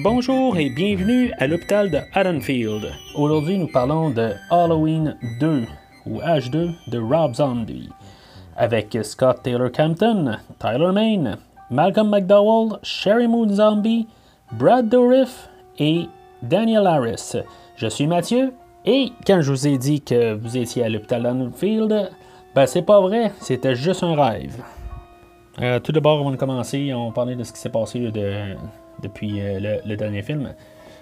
Bonjour et bienvenue à l'hôpital de Haddonfield. Aujourd'hui, nous parlons de Halloween 2 ou H2 de Rob Zombie avec Scott Taylor Campton, Tyler Main, Malcolm McDowell, Sherry Moon Zombie, Brad Dourif et Daniel Harris. Je suis Mathieu et quand je vous ai dit que vous étiez à l'hôpital Haddonfield, ben c'est pas vrai, c'était juste un rêve. Euh, tout d'abord, avant de commencer, on parlait de ce qui s'est passé de, depuis euh, le, dernier film.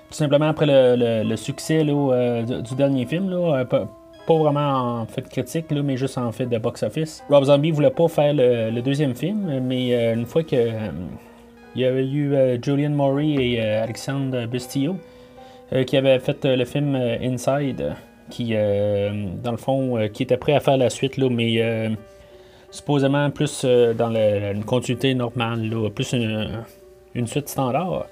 Tout simplement après le, succès euh, du, dernier film, pas, vraiment en fait critique, mais juste en fait de box-office. Rob Zombie voulait pas faire le, deuxième film, mais une fois que il y avait eu Julian Maury et Alexandre Bustillo qui avaient fait le film Inside, qui dans le fond qui était prêt à faire la suite, mais supposément plus dans une continuité normale, plus une, une suite standard.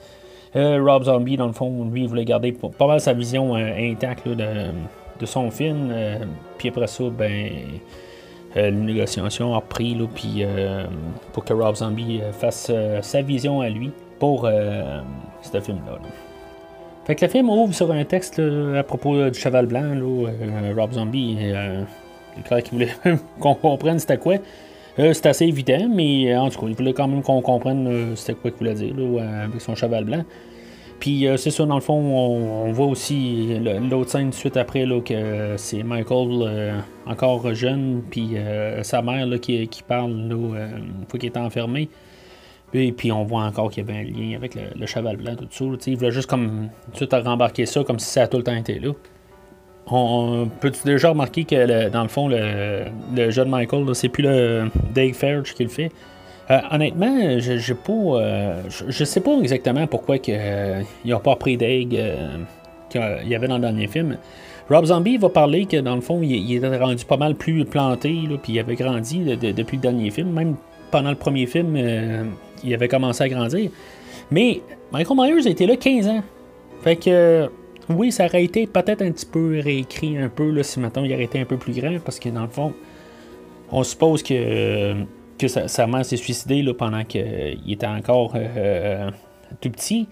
Euh, Rob Zombie, dans le fond, lui, il voulait garder pas mal sa vision euh, intacte de, son film. Euh, puis après ça, ben, la négociation a repris là, puis, pour que Rob Zombie fasse sa vision à lui pour ce film-là. Fait que le film ouvre sur un texte à propos du cheval blanc. Rob Zombie, il clair qu'il voulait qu'on comprenne c'était quoi. Euh, c'est assez évident, mais euh, en tout cas, il voulait quand même qu'on comprenne euh, c'était quoi qu'il voulait dire avec son cheval blanc. Puis c'est ça, dans le fond, on, voit aussi l'autre scène suite après là, que c'est Michael encore jeune, puis sa mère là, qui, parle là, une fois qu'il est enfermé. Puis, puis on voit encore qu'il y avait un lien avec le, cheval blanc, tout ça. il voulait juste comme tout rembarquer ça comme si ça a tout le temps été là. On peut-tu déjà remarquer que dans le fond, le, jeune Michael, c'est plus le Dave Fairge qui le fait? Euh, honnêtement, euh, je, sais pas exactement pourquoi que, euh, a pas pris Dave qu'il y avait dans le dernier film. Rob Zombie va parler que dans le fond, il, était rendu pas mal plus planté, puis il avait grandi depuis le dernier film. Même pendant le premier film, il avait commencé à grandir. Mais Michael Myers été là 15 ans. Fait que oui, ça aurait été peut-être un petit peu réécrit un peu là, si maintenant il aurait été un peu plus grand, parce que dans le fond, on suppose que, que sa, mère s'est suicidée là, pendant qu'il était encore euh, euh, tout petit.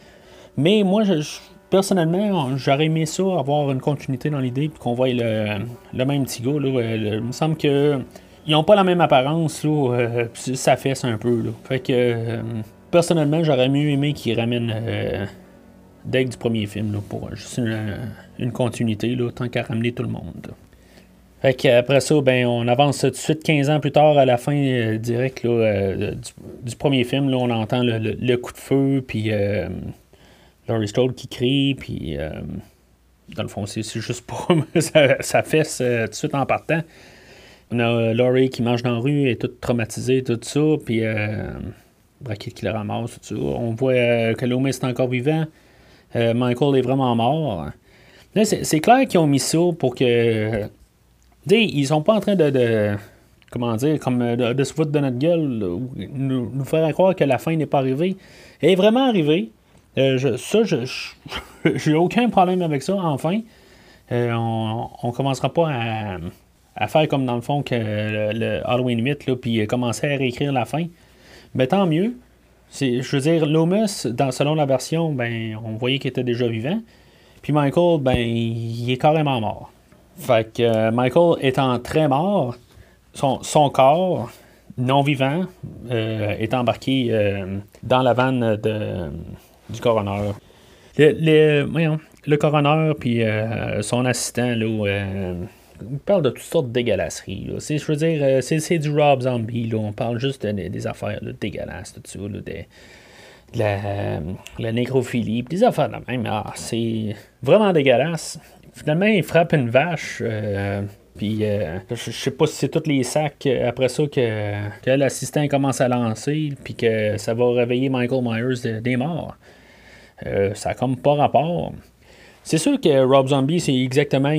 Mais moi, je, personnellement, j'aurais aimé ça, avoir une continuité dans l'idée, puis qu'on voit le, même petit gars. Là, euh, il me semble que ils n'ont pas la même apparence, là, ça fesse un peu. Là. Fait que personnellement, j'aurais mieux aimé qu'ils ramènent dès du premier film, là, pour juste une, continuité, là, tant qu'à ramener tout le monde. Fait après ça, ben, on avance tout de suite 15 ans plus tard à la fin euh, direct là, euh, du, premier film. Là, on entend le, coup de feu, puis euh, Laurie Strode qui crie, puis dans le fond, c'est, juste pour ça, fesse tout de suite en partant. On a Laurie qui mange dans la rue, est toute traumatisée, tout ça, puis Brackett qui le ramasse, tout ça. On voit que Loomis est encore vivant. Euh, Michael est vraiment mort. c'est clair qu'ils ont mis ça pour que. ils sont pas en train de, comment dire, comme euh, de, se foutre de notre gueule, ou nous, faire croire que la fin n'est pas arrivée. Elle est vraiment arrivée. Euh, ça, je j'ai aucun problème avec ça, enfin. on, on commencera pas à, faire comme dans le fond que le, Halloween 8, là, puis commencer à réécrire la fin. Mais tant mieux je veux dire, Loomis, selon la version, ben, on voyait qu'il était déjà vivant. Puis Michael, ben, il est carrément mort. Fait que euh, Michael étant très mort, son, corps non vivant euh, est embarqué euh, dans la vanne de, du coroner. Le, le coroner puis son assistant là, on parle de toutes sortes de dégueulasseries. Je veux dire, euh, c'est, du Rob Zombie. Là. On parle juste des affaires dégueulasses, tout ça. de, la, nécrophilie, des affaires de même. Ah, c'est vraiment dégueulasse. Finalement, il frappe une vache. Euh, puis, euh, je sais pas si c'est tous les sacs après ça que, l'assistant commence à lancer, puis que ça va réveiller Michael Myers des morts. ça a comme pas rapport. C'est sûr que Rob Zombie, c'est exactement.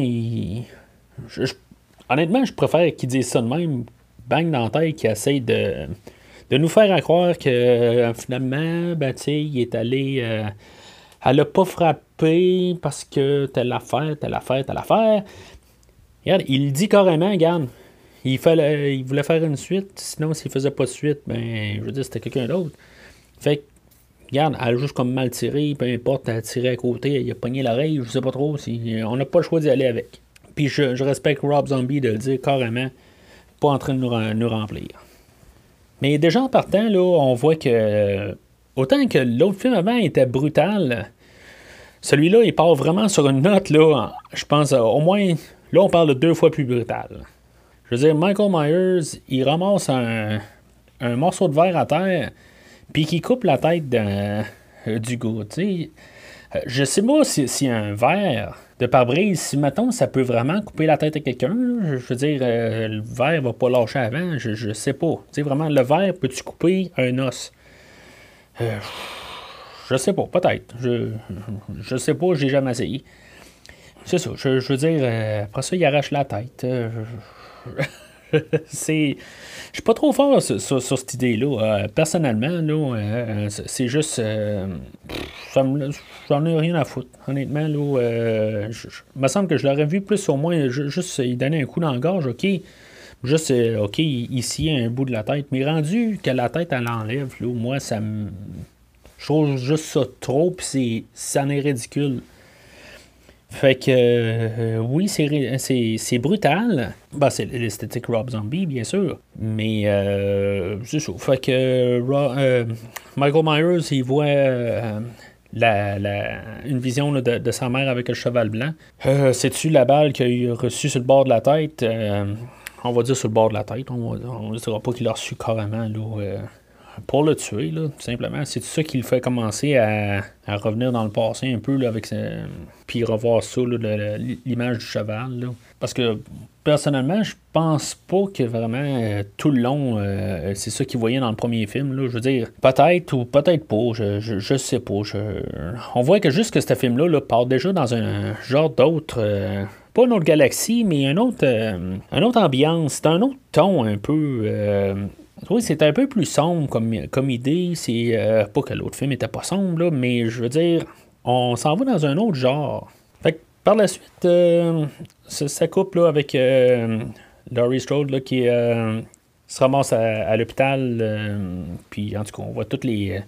Honnêtement, je préfère qu'il dise ça de même, bang dans la tête, qu'il essaye de, de nous faire croire que finalement, ben, il est allé. elle l'a pas frappé parce que telle affaire, telle affaire, telle affaire. Regarde, il dit carrément, regarde, il, fallait, il voulait faire une suite, sinon s'il faisait pas de suite, ben, je veux dire, c'était quelqu'un d'autre. Fait que, regarde, elle a juste comme mal tiré, peu importe, elle a tiré à côté, il a pogné l'oreille, je sais pas trop, si, on n'a pas le choix d'y aller avec. Puis je, respecte Rob Zombie de le dire carrément, pas en train de nous, remplir. Mais déjà en partant, là, on voit que autant que l'autre film avant était brutal, celui-là, il part vraiment sur une note, là, je pense, au moins Là, on parle de deux fois plus brutal. Je veux dire, Michael Myers, il ramasse un, morceau de verre à terre, puis qui coupe la tête euh, du gars. Euh, je sais pas si, un verre de pare-brise, si mettons, ça peut vraiment couper la tête à quelqu'un. Je veux dire, euh, le verre va pas lâcher avant. Je, je sais pas. Tu vraiment, le verre, peut-tu couper un os? je sais pas, peut-être. Je, je sais pas, j'ai jamais essayé. C'est ça. Je, veux dire, euh, après ça, il arrache la tête. Euh, c'est. Je suis pas trop fort sur, cette idée-là. Euh, personnellement, là, c'est juste. J'en ai rien à foutre. Honnêtement, là, il me semble que je l'aurais vu plus au moins juste il donnait un coup dans la gorge, ok. Juste, ok, ici, un bout de la tête. Mais rendu que la tête, elle enlève, là, moi, ça me. Je trouve juste ça trop, puis ça en ridicule. Fait que euh, oui, c'est brutal. Ben, c'est l'esthétique Rob Zombie, bien sûr. Mais euh, c'est ça. Fait que euh, Michael Myers, il voit la, une vision de, sa mère avec un cheval blanc. C'est-tu la balle qu'il a reçue sur le bord de la tête? on va dire sur le bord de la tête. On ne dira pas qu'il l'a reçu carrément là, pour le tuer, là, tout simplement. C'est ça qui le fait commencer à, revenir dans le passé un peu, là, avec puis revoir ça, l'image du cheval. Parce que personnellement, je pense pas que vraiment euh, tout le long, euh, c'est ça qu'il voyait dans le premier film. Là. Je veux dire, peut-être ou peut-être pas, je, je, sais pas. On voit que juste que ce film-là là, part déjà dans un genre d'autre. Euh, pas une autre galaxie, mais un autre, une autre ambiance. C'est un autre ton un peu. Oui, c'est un peu plus sombre comme, comme idée. C'est euh, pas que l'autre film était pas sombre, mais je veux dire, on s'en va dans un autre genre. Fait que par la suite, euh, ça, coupe là, avec euh, Laurie Strode qui se ramasse à, l'hôpital. puis en tout cas, on voit toutes les,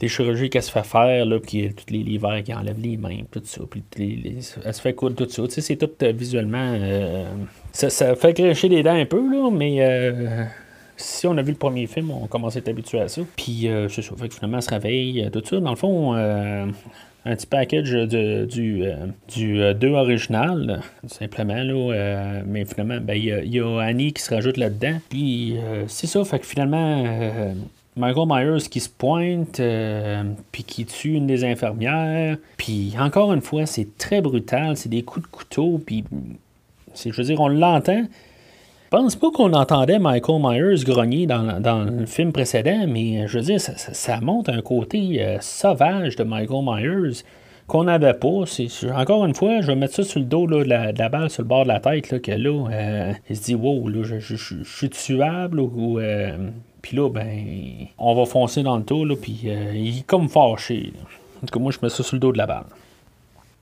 les chirurgies qu'elle se fait faire, là, puis tous les livres qui enlèvent les mains, tout ça. Puis elle se fait coudre tout ça. Tu sais, c'est tout visuellement. Ça, ça, fait cracher les dents un peu, là, mais si on a vu le premier film, on commence à être habitué à ça. Puis euh, c'est ça. Fait que finalement, elle se réveille, euh, tout ça. Dans le fond, euh, un petit package de, du, du 2 original, simplement. Là, mais finalement, ben, il ben, y, y, a Annie qui se rajoute là-dedans. Puis c'est ça. Fait que finalement. Michael Myers qui se pointe, puis qui tue une des infirmières. Puis encore une fois, c'est très brutal, c'est des coups de couteau, puis je veux dire, on l'entend, pense pas qu'on entendait Michael Myers grogner dans, le film précédent, mais je veux dire, ça, montre un côté euh, sauvage de Michael Myers qu'on n'avait pas. encore une fois, je vais mettre ça sur le dos de, la, balle, sur le bord de la tête, là, que là, euh, il se dit, wow, là, je, suis tuable, ou. Euh, puis là, ben, on va foncer dans le dos, là, puis il est comme fâché. En tout cas, moi, je mets ça sur le dos de la balle.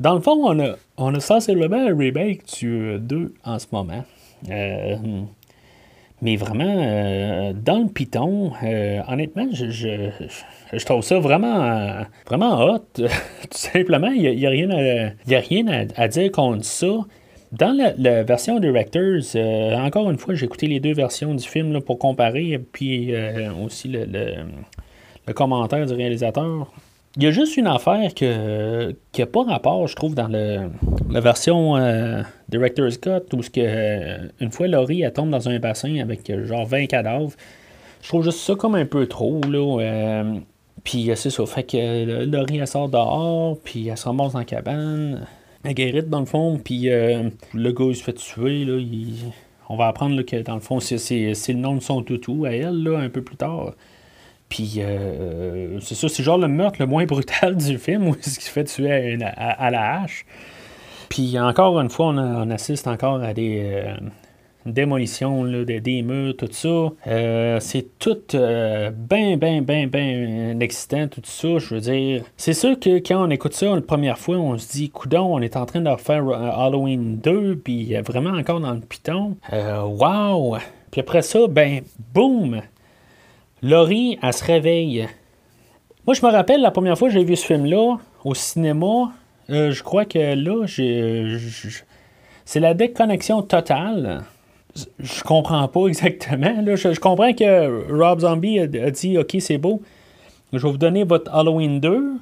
Dans le fond, on a, on a sensiblement un remake du 2 en ce moment. Euh, mais vraiment, euh, dans le Python, euh, honnêtement, je, je, trouve ça vraiment, vraiment hot. Tout simplement, il n'y a, rien, à, y a rien à, dire contre ça. Dans la, version Directors, encore une fois, j'ai écouté les deux versions du film pour comparer, puis aussi le, le, commentaire du réalisateur. Il y a juste une affaire que, qui n'a pas rapport, je trouve, dans le, la version euh, Director's Cut, où que, euh, une fois Laurie elle tombe dans un bassin avec euh, genre 20 cadavres. Je trouve juste ça comme un peu trop. Là, puis c'est ça, fait que Laurie elle sort dehors, puis elle se ramasse dans la cabane. Elle guérite dans le fond, puis le gars il se fait tuer. Là, on va apprendre que dans le fond, c'est, le nom de son toutou à elle, là, un peu plus tard. Puis c'est ça, c'est genre le meurtre le moins brutal du film, où qui se fait tuer à, la hache. Puis encore une fois, on, assiste encore à des, démolition des murs, tout ça. Euh, c'est tout euh, ben, ben, ben, ben excitant, tout ça. Je veux dire, c'est sûr que quand on écoute ça la première fois, on se dit, coudon, on est en train de refaire euh, Halloween 2, puis vraiment encore dans le piton. Waouh! Puis après ça, ben, boum! Laurie, elle se réveille. Moi, je me rappelle la première fois que j'ai vu ce film-là au cinéma. je crois que là. C'est la déconnexion totale je comprends pas exactement. Je, comprends que Rob Zombie a, dit OK, c'est beau, je vais vous donner votre Halloween 2,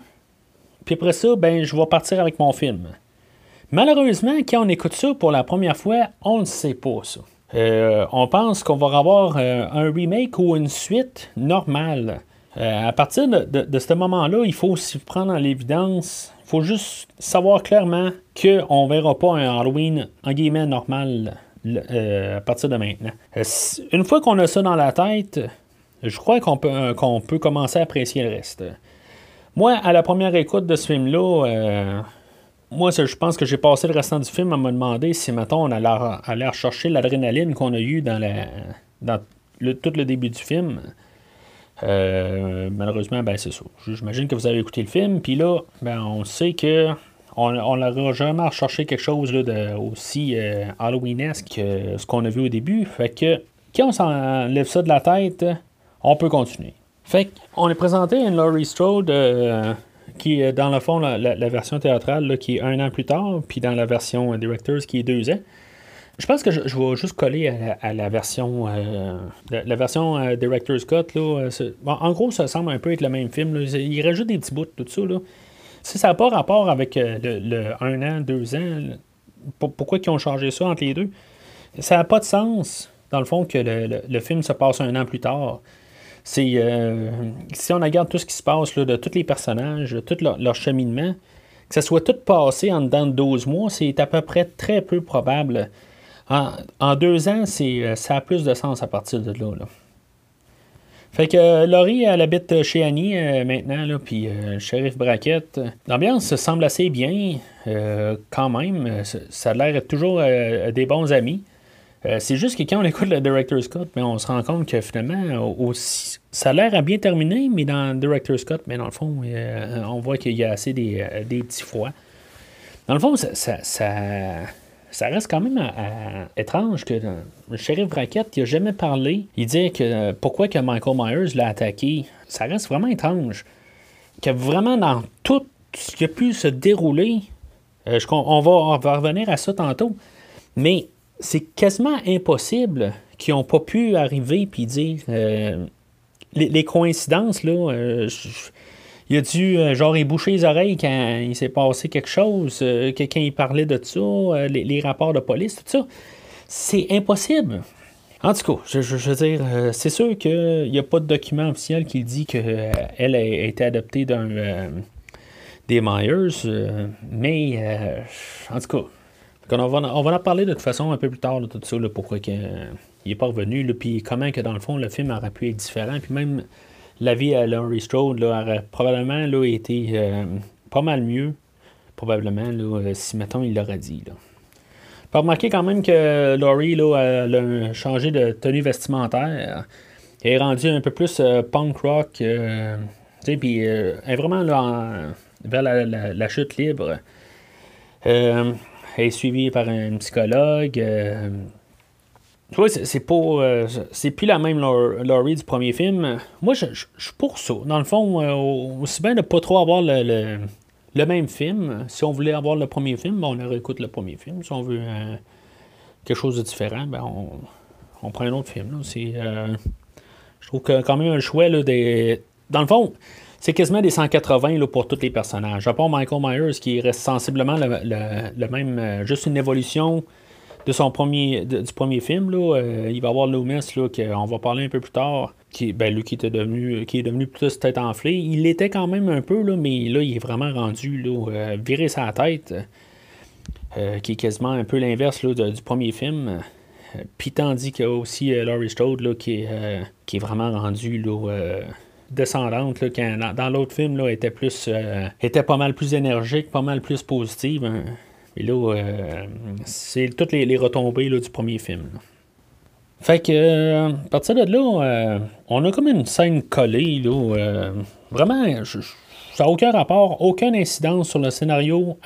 puis après ça, ben, je vais partir avec mon film. Malheureusement, quand on écoute ça pour la première fois, on ne sait pas ça. Euh, on pense qu'on va avoir euh, un remake ou une suite normale. Euh, à partir de, ce moment-là, il faut aussi prendre en l'évidence, il faut juste savoir clairement qu'on ne verra pas un Halloween en guillemets normal à partir de maintenant. Une fois qu'on a ça dans la tête, je crois qu'on peut, qu'on peut commencer à apprécier le reste. Moi, à la première écoute de ce film-là, moi, je pense que j'ai passé le restant du film à me demander si, maintenant on allait, rechercher l'adrénaline qu'on a eue dans, la, dans tout le début du film. malheureusement, ben, c'est ça. J'imagine que vous avez écouté le film, puis là, ben, on sait que on n'aura jamais recherché quelque chose de aussi euh, Halloweenesque que ce qu'on a vu au début. Fait que quand on s'enlève ça de la tête, on peut continuer. Fait qu'on est présenté une Laurie Strode euh, qui est dans le fond la, version théâtrale qui est un an plus tard, puis dans la version Directors qui est deux ans. Je pense que je, vais juste coller à la, version euh, la, version Director's Cut. Là, en gros, ça semble un peu être le même film. Il rajoute des petits bouts, tout ça. Là. Si ça n'a pas rapport avec euh, le, un an, deux ans, pourquoi ils ont changé ça entre les deux? Ça n'a pas de sens, dans le fond, que le, film se passe un an plus tard. C'est euh, si on regarde tout ce qui se passe là, de tous les personnages, tout leur, cheminement, que ça soit tout passé en dedans de 12 mois, c'est à peu près très peu probable. En, deux ans, c'est, euh, ça a plus de sens à partir de là. Fait que euh, Laurie, elle habite chez Annie maintenant, puis euh, shérif Brackett. L'ambiance semble assez bien, quand même. Ça a l'air toujours des bons amis. C'est juste que quand on écoute le Director's Scott, mais on se rend compte que finalement, aussi, ça a l'air à bien terminer, mais dans Director's Scott, mais dans le fond, on voit qu'il y a assez des, petits froids. Dans le fond, ça, ça reste quand même euh, étrange que le shérif Brackett n'a jamais parlé. Il dit que euh, pourquoi que Michael Myers l'a attaqué. Ça reste vraiment étrange. Que vraiment dans tout ce qui a pu se dérouler, euh, on, va, revenir à ça tantôt, mais c'est quasiment impossible qu'ils n'ont pas pu arriver puis dire les, coïncidences là il a dû, euh, genre, boucher les oreilles quand il s'est passé quelque chose, euh, quelqu'un il parlait de ça, euh, les, rapports de police, tout ça. C'est impossible. En tout cas, je, veux dire, c'est sûr qu'il n'y a pas de document officiel qui dit qu'elle a été adoptée d'un des Myers, mais en tout cas, on va, en parler de toute façon un peu plus tard, tout ça, pourquoi il n'est pas revenu, puis comment que dans le fond le film aurait pu être différent, puis même la vie à Laurie Strode aurait probablement là, été euh, pas mal mieux, probablement, là, euh, si, mettons, il l'aurait dit. Là. Faut remarquer quand même que Laurie là, a changé de tenue vestimentaire. Elle est rendue un peu plus euh, punk rock. puis elle est vraiment là, vers la, chute libre. Est suivie par un psychologue. Tu vois, c'est pas. Euh, c'est plus la même Laurie du premier film. Moi, je, suis pour ça. Dans le fond, euh, aussi bien de pas trop avoir le, le, même film. Si on voulait avoir le premier film, ben, on réécoute le premier film. Si on veut euh, quelque chose de différent, ben, on, on prend un autre film. C'est, je trouve que quand même un choix là, des. Dans le fond, c'est quasiment des 180 là, pour tous les personnages. À part Michael Myers qui reste sensiblement le, même. juste une évolution de son premier, du premier film. Là, euh, il va y avoir Loomis, qu'on va parler un peu plus tard, qui, ben, lui qui, était devenu, qui est devenu plus tête enflée. Il l'était quand même un peu, là, mais là, il est vraiment rendu là, euh, virer sa tête, euh, qui est quasiment un peu l'inverse du premier film. Puis tandis qu'il y a aussi Laurie Strode là, qui, est, qui est vraiment rendu là, descendante, là, dans, l'autre film, là, était plus était pas mal plus énergique, pas mal plus positive. Hein. Et là, c'est toutes les, retombées du premier film. Fait que, à partir de là, on a comme une scène collée, là, vraiment, ça n'a aucun rapport, aucune incidence sur le scénario,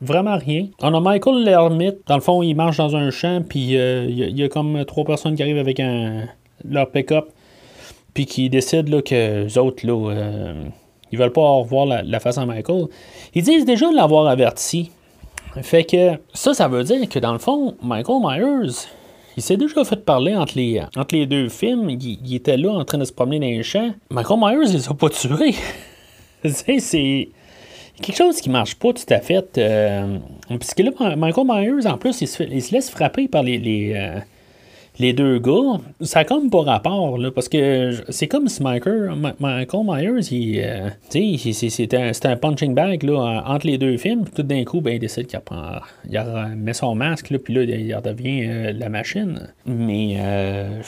vraiment rien. On a Michael l'ermite, dans le fond, il marche dans un champ, puis il y, a comme trois personnes qui arrivent avec leur pick-up puis qui décident là, que les autres, là, euh, ils veulent pas revoir la, la, face à Michael, ils disent déjà de l'avoir averti. Fait que ça, ça veut dire que dans le fond, Michael Myers, il s'est déjà fait parler entre les, entre les deux films. Il, était là en train de se promener dans les champs. Michael Myers, il les a pas tués. c'est quelque chose qui marche pas tout à fait. Euh, puisque là, Michael Myers, en plus, il se, laisse frapper par les, les, euh, les deux gars, ça a comme pas rapport, là, parce que c'est comme si Michael, Myers, il, euh, c'est un, un, punching bag là, entre les deux films, puis tout d'un coup, ben, il décide qu'il il met son masque, là, puis là, il redevient euh, la machine. Mais euh,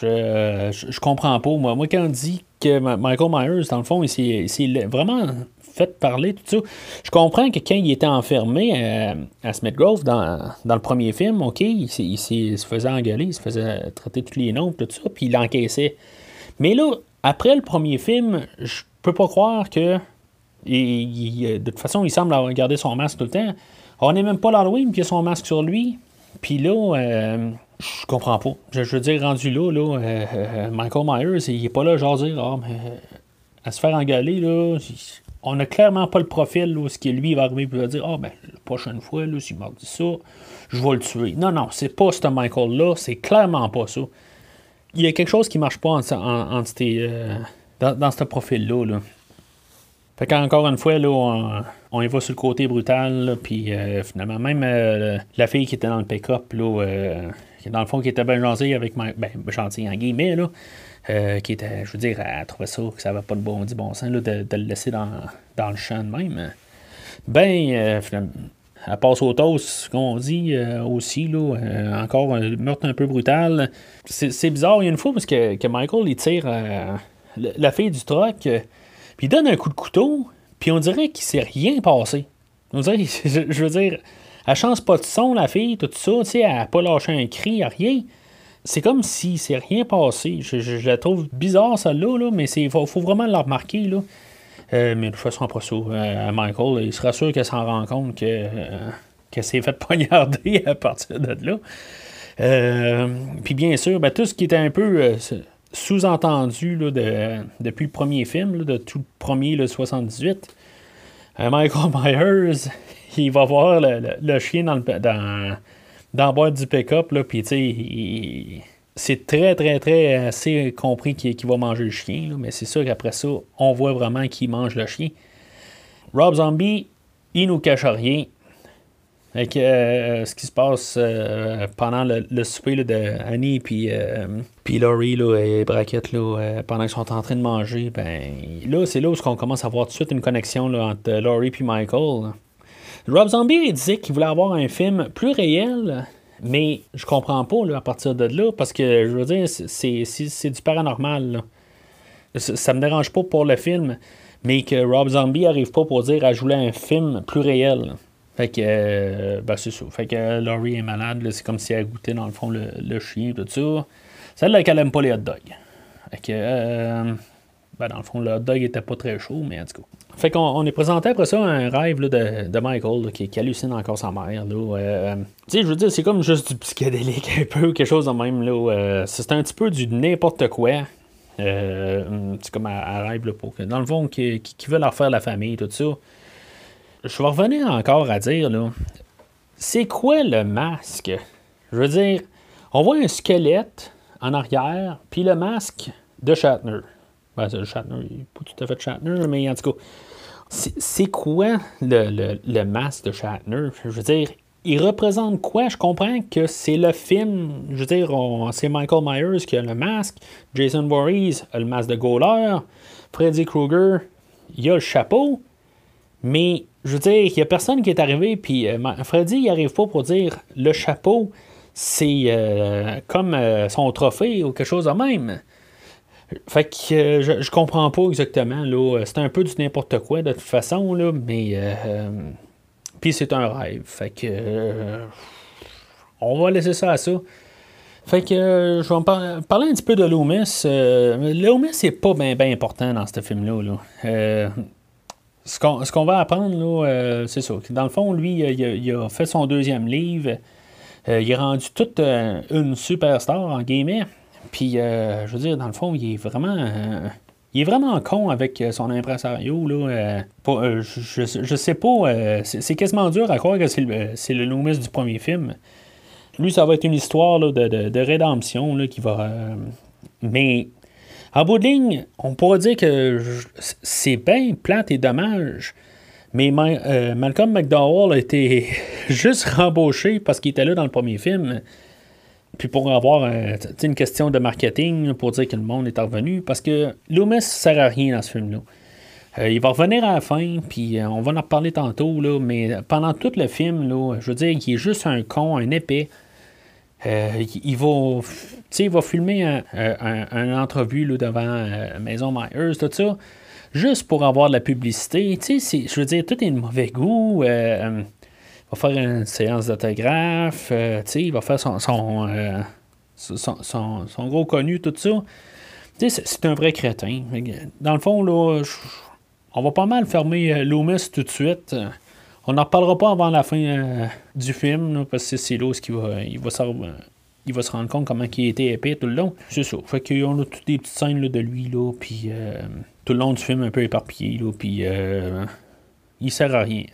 je, je, comprends pas. Moi, moi, quand on dit que Michael Myers, dans le fond, c'est vraiment fait parler, tout ça. Je comprends que quand il était enfermé euh, à Smith Grove dans, le premier film, OK, il, se faisait engueuler, il se faisait traiter tous les noms, tout ça, puis il l'encaissait. Mais là, après le premier film, je peux pas croire que. de toute façon, il semble avoir gardé son masque tout le temps. On n'est même pas l'Halloween, puis il a son masque sur lui. Puis là, euh, je comprends pas. Je, veux dire, rendu là, là euh, Michael Myers, il est pas là, genre dire, mais à se faire engueuler, là, on n'a clairement pas le profil où ce qui lui va arriver et va dire Ah, ben, la prochaine fois, là, s'il m'a dit ça, je vais le tuer. Non, non, c'est pas ce Michael-là, c'est clairement pas ça. Il y a quelque chose qui marche pas euh, dans, ce profil-là. Là. Fait qu'encore une fois, là, on, y va sur le côté brutal, puis euh, finalement, même euh, la fille qui était dans le pick-up, là, dans le fond, qui était bien gentille avec ben, gentille en guillemets, là, euh, qui était, je veux dire, elle trouvait ça que ça n'avait pas de bon, dit bon sens là, de, le laisser dans, le champ de même. Ben, euh, elle passe au toast, comme on dit euh, aussi, là, encore un meurtre un peu brutal. C'est bizarre, il y a une fois, parce que, que Michael, il tire la fille du truck, puis il donne un coup de couteau, puis on dirait qu'il s'est rien passé. Je, veux dire, elle change pas de son, la fille, tout ça, tu sais, elle n'a pas lâché un cri, rien c'est comme si c'est rien passé. Je, la trouve bizarre, celle-là, là, mais il faut, vraiment la remarquer. Là. Euh, mais de toute façon, après ça, euh, Michael, il sera sûr qu'elle s'en rend compte que, euh, qu'elle s'est fait poignarder à partir de là. Puis bien sûr, ben, tout ce qui était un peu sous-entendu de, depuis le premier film, de tout le premier, le 78, Michael Myers, il va voir le, chien dans le, dans, la boîte du pick-up, là, puis tu c'est très, très, très assez compris qu'il va manger le chien, mais c'est sûr qu'après ça, on voit vraiment qu'il mange le chien. Rob Zombie, il nous cache rien. Avec euh, ce qui se passe euh, pendant le, souper de Annie puis, euh, puis Laurie là, et Brackett là, pendant qu'ils sont en train de manger, ben là c'est là où on commence à voir tout de suite une connexion là, entre Laurie et Michael. Rob Zombie disait qu'il voulait avoir un film plus réel, mais je comprends pas à partir de là, parce que je veux dire, c'est du paranormal. Ça, me dérange pas pour le film, mais que Rob Zombie arrive pas pour dire à jouer un film plus réel. Fait que, euh, ben c'est ça. Fait que Laurie est malade, c'est comme si elle goûtait dans le fond le, chien, tout ça. Celle-là qu'elle aime pas les hot dogs. Fait que, euh, ben dans le fond, le dog était pas très chaud, mais en tout cas. Fait qu'on on est présenté après ça un rêve de, Michael qui, hallucine encore sa mère. Euh, tu sais, je veux dire, c'est comme juste du psychédélique un peu, quelque chose de même. Là, c'est un petit peu du n'importe quoi. Euh, c'est comme un, rêve là, pour que, dans le fond, qui, qui, veut leur faire la famille, tout ça. Je vais revenir encore à dire, là, c'est quoi le masque? Je veux dire, on voit un squelette en arrière, puis le masque de Shatner. Ben, c'est Shatner, il n'est pas tout à fait Shatner, mais en tout cas, c'est quoi le, le, masque de Shatner? Je veux dire, il représente quoi? Je comprends que c'est le film, je veux dire, c'est Michael Myers qui a le masque, Jason Voorhees a le masque de Gauler, Freddy Krueger, il a le chapeau, mais je veux dire, il n'y a personne qui est arrivé, puis euh, Freddy, il n'arrive pas pour dire le chapeau, c'est euh, comme euh, son trophée ou quelque chose de même. Fait que je, je, comprends pas exactement. Là. C'est un peu du n'importe quoi de toute façon, là, mais. Puis c'est un rêve. Fait que. on va laisser ça à ça. Fait que je vais parler un petit peu de Loomis. Loomis, c'est pas bien ben important dans ce film-là. Là ce qu'on va apprendre, là, euh, c'est ça. Dans le fond, lui, il a, fait son deuxième livre. Euh, il est rendu toute euh, une superstar, en guillemets. Puis, je veux dire, dans le fond, il est vraiment. il est vraiment con avec son impresario. Là, je, je, sais pas. c'est quasiment dur à croire que c'est le, le Loomis du premier film. Lui, ça va être une histoire de, de, de, rédemption là, qui va. mais en bout de ligne, on pourrait dire que c'est bien plate et dommage. Mais euh, Malcolm McDowell a été juste rembauché parce qu'il était là dans le premier film. Puis pour avoir euh, une question de marketing, pour dire que le monde est revenu. Parce que Loomis ne sert à rien dans ce film-là. Euh, il va revenir à la fin, puis on va en reparler tantôt, là, mais pendant tout le film, là, je veux dire, il est juste un con, un épais. Euh, il, va, il va filmer un, entrevue là, devant euh, Maison Myers, tout ça, juste pour avoir de la publicité. Je veux dire, tout est de mauvais goût. Euh, va faire une séance d'autographe. il va faire son, son, son, gros connu, tout ça. C'est un vrai crétin. Dans le fond, là, on va pas mal fermer Loomis tout de suite. On n'en reparlera pas avant la fin euh, du film, parce que c'est là qui va, il va, il va se rendre compte comment il était épais tout le long. C'est ça. Fait qu'on a toutes des petites scènes de lui, puis euh, tout le long du film un peu éparpillé, là, puis euh, il sert à rien.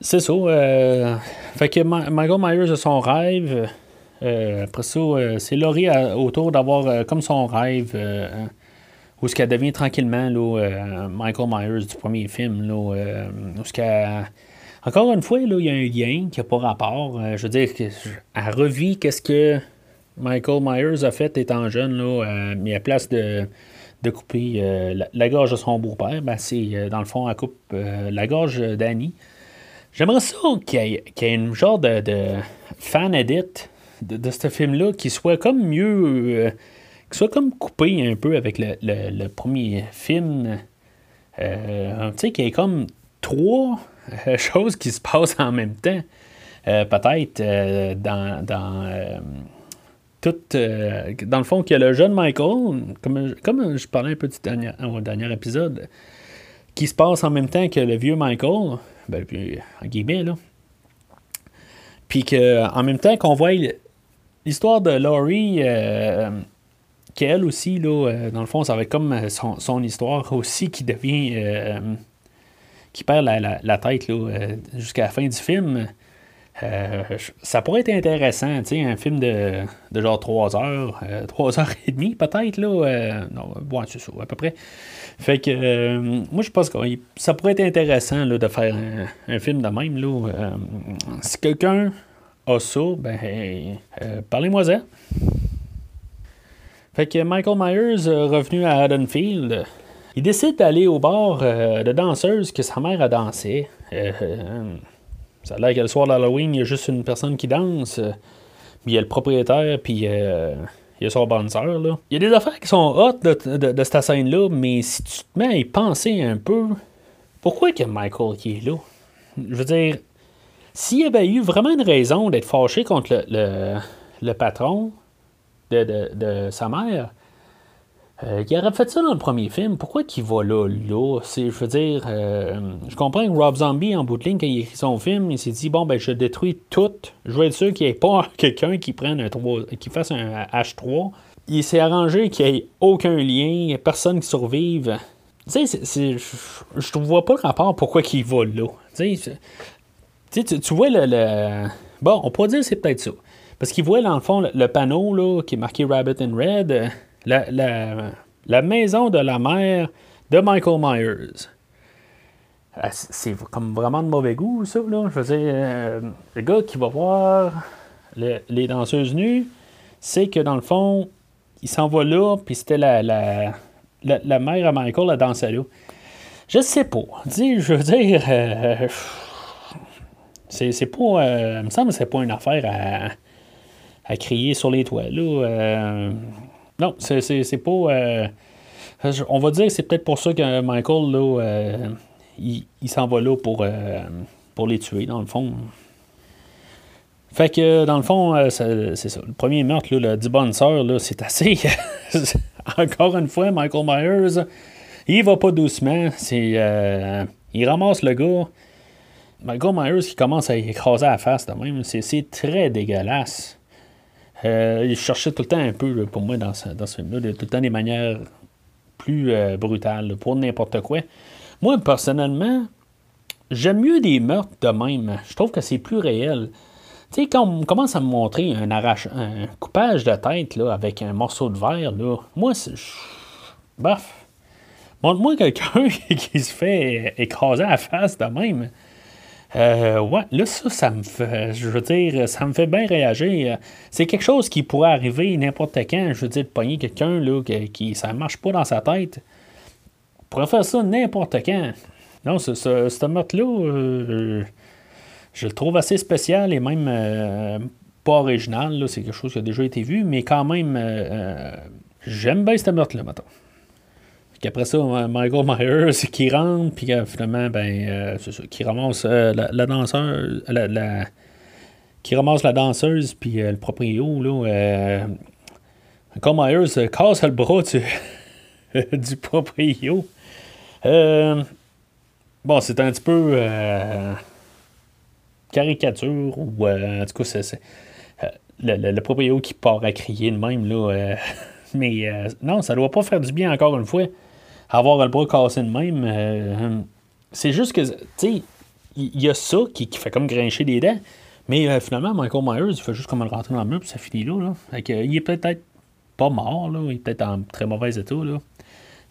C'est ça. fait que Michael Myers a son rêve. après ça, c'est Laurie autour d'avoir comme son rêve où ce qu'elle devient tranquillement là, Michael Myers du premier film, là, où ce qu'elle encore une fois, il y a un lien qui n'a pas rapport. Euh, je veux dire, elle revit qu'est-ce que Michael Myers a fait étant jeune, là, euh, mais à place de, de couper euh, la, gorge de son beau-père, ben, c'est dans le fond, elle coupe la gorge d'Annie. J'aimerais ça qu'il y, ait une genre de, fan edit de, ce film-là qui soit comme mieux. qui soit comme coupé un peu avec le, le premier film. tu sais, qu'il y ait comme trois euh, choses qui se passent en même temps. Euh, peut-être euh, dans, dans tout. dans le fond, qu'il y a le jeune Michael, comme, comme je parlais un peu dernier, au dernier épisode, qui se passe en même temps que le vieux Michael, ben, en guillemets, là. Puis qu'en même temps qu'on voit l'histoire de Laurie, qu'elle aussi, là, dans le fond, ça va être comme son, son histoire aussi qui devient qui perd la, tête euh, jusqu'à la fin du film. Euh, ça pourrait être intéressant, tu sais, un film de, de genre 3 heures, 3 euh, heures et demie peut-être, là. non, bon, c'est ça, à peu près. Fait que, moi, je pense que ça pourrait être intéressant de faire un, film de même, là. si quelqu'un a ça, ben, parlez-moi-en. Fait que Michael Myers, revenu à Haddonfield, il décide d'aller au bar euh, de danseuse que sa mère a dansé. Euh, euh, ça a l'air que le soir d'Halloween, il y a juste une personne qui danse. puis il y a le propriétaire, puis il y a son bonne. Là. Il y a des affaires qui sont hot de, cette scène-là, mais si tu te mets à y penser un peu, pourquoi que Michael qui est là? Je veux dire, s'il y avait eu vraiment une raison d'être fâché contre le, patron de, sa mère, euh, il aurait fait ça dans le premier film? Pourquoi qu'il va là, là? je veux dire, euh, je comprends que Rob Zombie, en bout de ligne, quand il écrit son film, il s'est dit, bon, ben, je détruis tout. Je veux être sûr qu'il n'y ait pas quelqu'un qui prenne un 3, qui fasse un H3. Il s'est arrangé qu'il n'y ait aucun lien, personne qui survive. Tu sais, je ne vois pas le rapport pourquoi qu'il va là. Tu, tu vois le, Bon, on pourrait dire que c'est peut-être ça. Parce qu'il voit, dans le fond, le, panneau là, qui est marqué Rabbit in Red la, maison de la mère de Michael Myers. Ah, c'est comme vraiment de mauvais goût, ça, là. Je veux dire, euh, le gars qui va voir les danseuses nues, c'est que dans le fond, il s'en va là, puis c'était la, la, la, mère à Michael, la dansait là. Je sais pas. Dis, je veux dire, euh, c'est pas. Euh, il me semble que c'est pas une affaire à, à crier sur les toits, là. Non, c'est pas. Euh, on va dire que c'est peut-être pour ça que Michael, là, euh, il, s'en va là pour, euh, pour les tuer, dans le fond. Fait que, dans le fond, c'est ça. Le premier meurtre, là, le 10 bonnes sœurs, c'est assez. Encore une fois, Michael Myers, il va pas doucement. Il ramasse le gars. Michael Myers qui commence à écraser la face de même, c'est très dégueulasse. Euh, il cherchait tout le temps un peu, pour moi, dans ce, dans ce film-là, tout le temps des manières plus euh, brutales, pour n'importe quoi. Moi, personnellement, j'aime mieux des meurtres de même. Je trouve que c'est plus réel. Tu sais, quand on commence à me montrer un, arrache, un coupage de tête là, avec un morceau de verre, là, moi, c'est. Bof. Montre-moi quelqu'un qui se fait écraser la face de même. Euh, ouais, là, ça, ça me fait, je veux dire, ça me fait bien réagir. C'est quelque chose qui pourrait arriver n'importe quand. Je veux dire, de pogner quelqu'un, là, qui, ça marche pas dans sa tête. On pourrait faire ça n'importe quand. Non, ce, ce, meurtre-là, euh, je le trouve assez spécial et même euh, pas original. C'est quelque chose qui a déjà été vu, mais quand même, j'aime bien ce meurtre-là, maintenant. Après ça, Michael Myers qui rentre, puis finalement, ben, euh, c'est ça, qui ramasse euh, la, danseuse, qui ramasse la danseuse, puis euh, le proprio, là. Michael Myers casse le bras du, du proprio. bon, c'est un petit peu caricature, ou en tout cas, c'est, le, le, proprio qui part à crier de même, là. mais non, ça doit pas faire du bien encore une fois avoir le bras cassé de même. Euh, c'est juste que, tu sais, il y, a ça qui, fait comme grincher des dents. Mais euh, finalement, Michael Myers, il fait juste comme le rentrer dans le mur, puis ça finit là. là. il est peut-être pas mort, là. il est peut-être en très mauvais état. Là.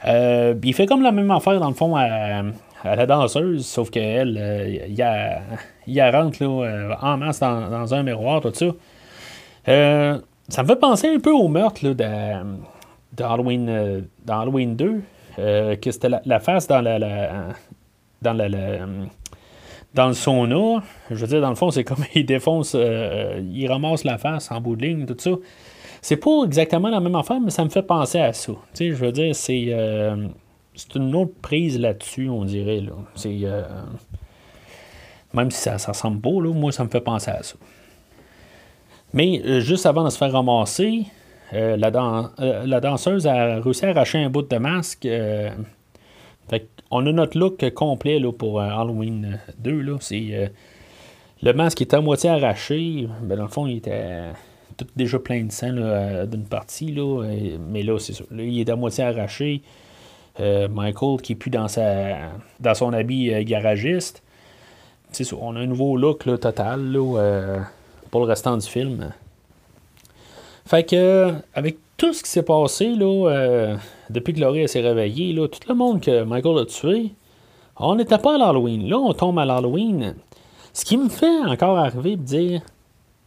Euh, il fait comme la même affaire, dans le fond, à, la danseuse, sauf qu'elle, il, a, il rentre en masse dans, un miroir, tout ça. ça me fait penser un peu au meurtre de, de Halloween 2. Euh, que c'était la, face dans la, dans la, dans le sauna. Je veux dire, dans le fond, c'est comme il défonce, euh, il ramasse la face en bout de ligne, tout ça. C'est pas exactement la même affaire, mais ça me fait penser à ça. Je veux dire, c'est euh, c'est une autre prise là-dessus, on dirait. Là. C'est même si ça, ça ressemble pas, là, moi, ça me fait penser à ça. Mais juste avant de se faire ramasser, euh, euh, la, danseuse a réussi à arracher un bout de masque. Euh, on a notre look complet là, pour Halloween 2. Là. le masque était à moitié arraché. Ben, dans le fond, il était tout déjà plein de sang d'une partie. Là, mais là, c'est sûr. il est à moitié arraché. Michael qui est plus dans, sa, dans son habit garagiste. on a un nouveau look total pour le restant du film. Fait que, avec tout ce qui s'est passé, là, euh, depuis que Laurie s'est réveillée, là, tout le monde que Michael a tué, on n'était pas à l'Halloween. Là, on tombe à l'Halloween. Ce qui me fait encore arriver de dire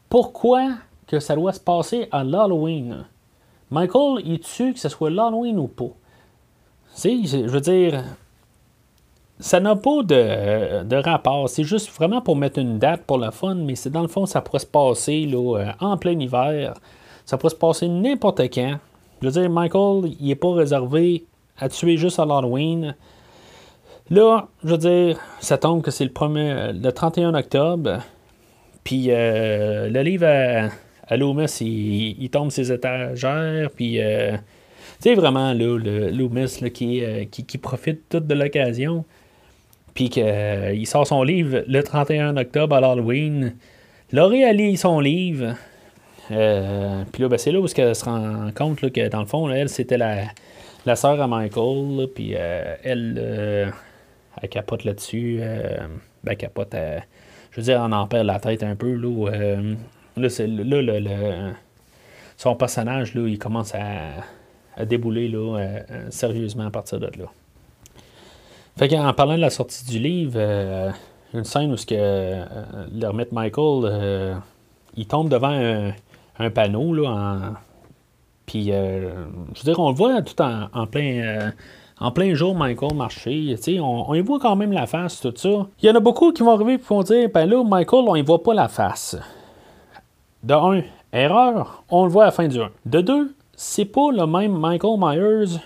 pourquoi que ça doit se passer à l'Halloween. Michael, il tue que ce soit l'Halloween ou pas. sais, je veux dire, ça n'a pas de, de rapport. C'est juste vraiment pour mettre une date pour le fun, mais c'est dans le fond, ça pourrait se passer là, euh, en plein hiver. Ça pourrait se passer n'importe quand. Je veux dire, Michael, il n'est pas réservé à tuer juste à l'Halloween. Là, je veux dire, ça tombe que c'est le, premier, le 31 octobre. Puis euh, le livre à, à Loomis, il, tombe ses étagères. Puis, euh, tu sais, vraiment, là, le Loomis qui, euh, qui, qui, profite toute de l'occasion. Puis qu'il sort son livre le 31 octobre à l'Halloween. Laurie a son livre. Euh, puis là, ben, c'est là où elle se rend compte que dans le fond, elle, c'était la, la sœur à Michael. Puis euh, elle, euh, elle capote là-dessus. ben, capote, je veux dire, on en perd la tête un peu. Là, là, c'est, là son personnage, là, il commence à, à débouler là, sérieusement à partir de là. Fait qu'en parlant de la sortie du livre, une scène où ce que, l'ermite Michael, il tombe devant un un panneau, là, en... Puis, euh, je veux dire, on le voit tout en, plein... Euh, en plein jour, Michael marcher, on, on y voit quand même la face, tout ça. Il y en a beaucoup qui vont arriver et vont dire, ben là, Michael, on y voit pas la face. De un, erreur, on le voit à la fin du 1. De deux, c'est pas le même Michael Myers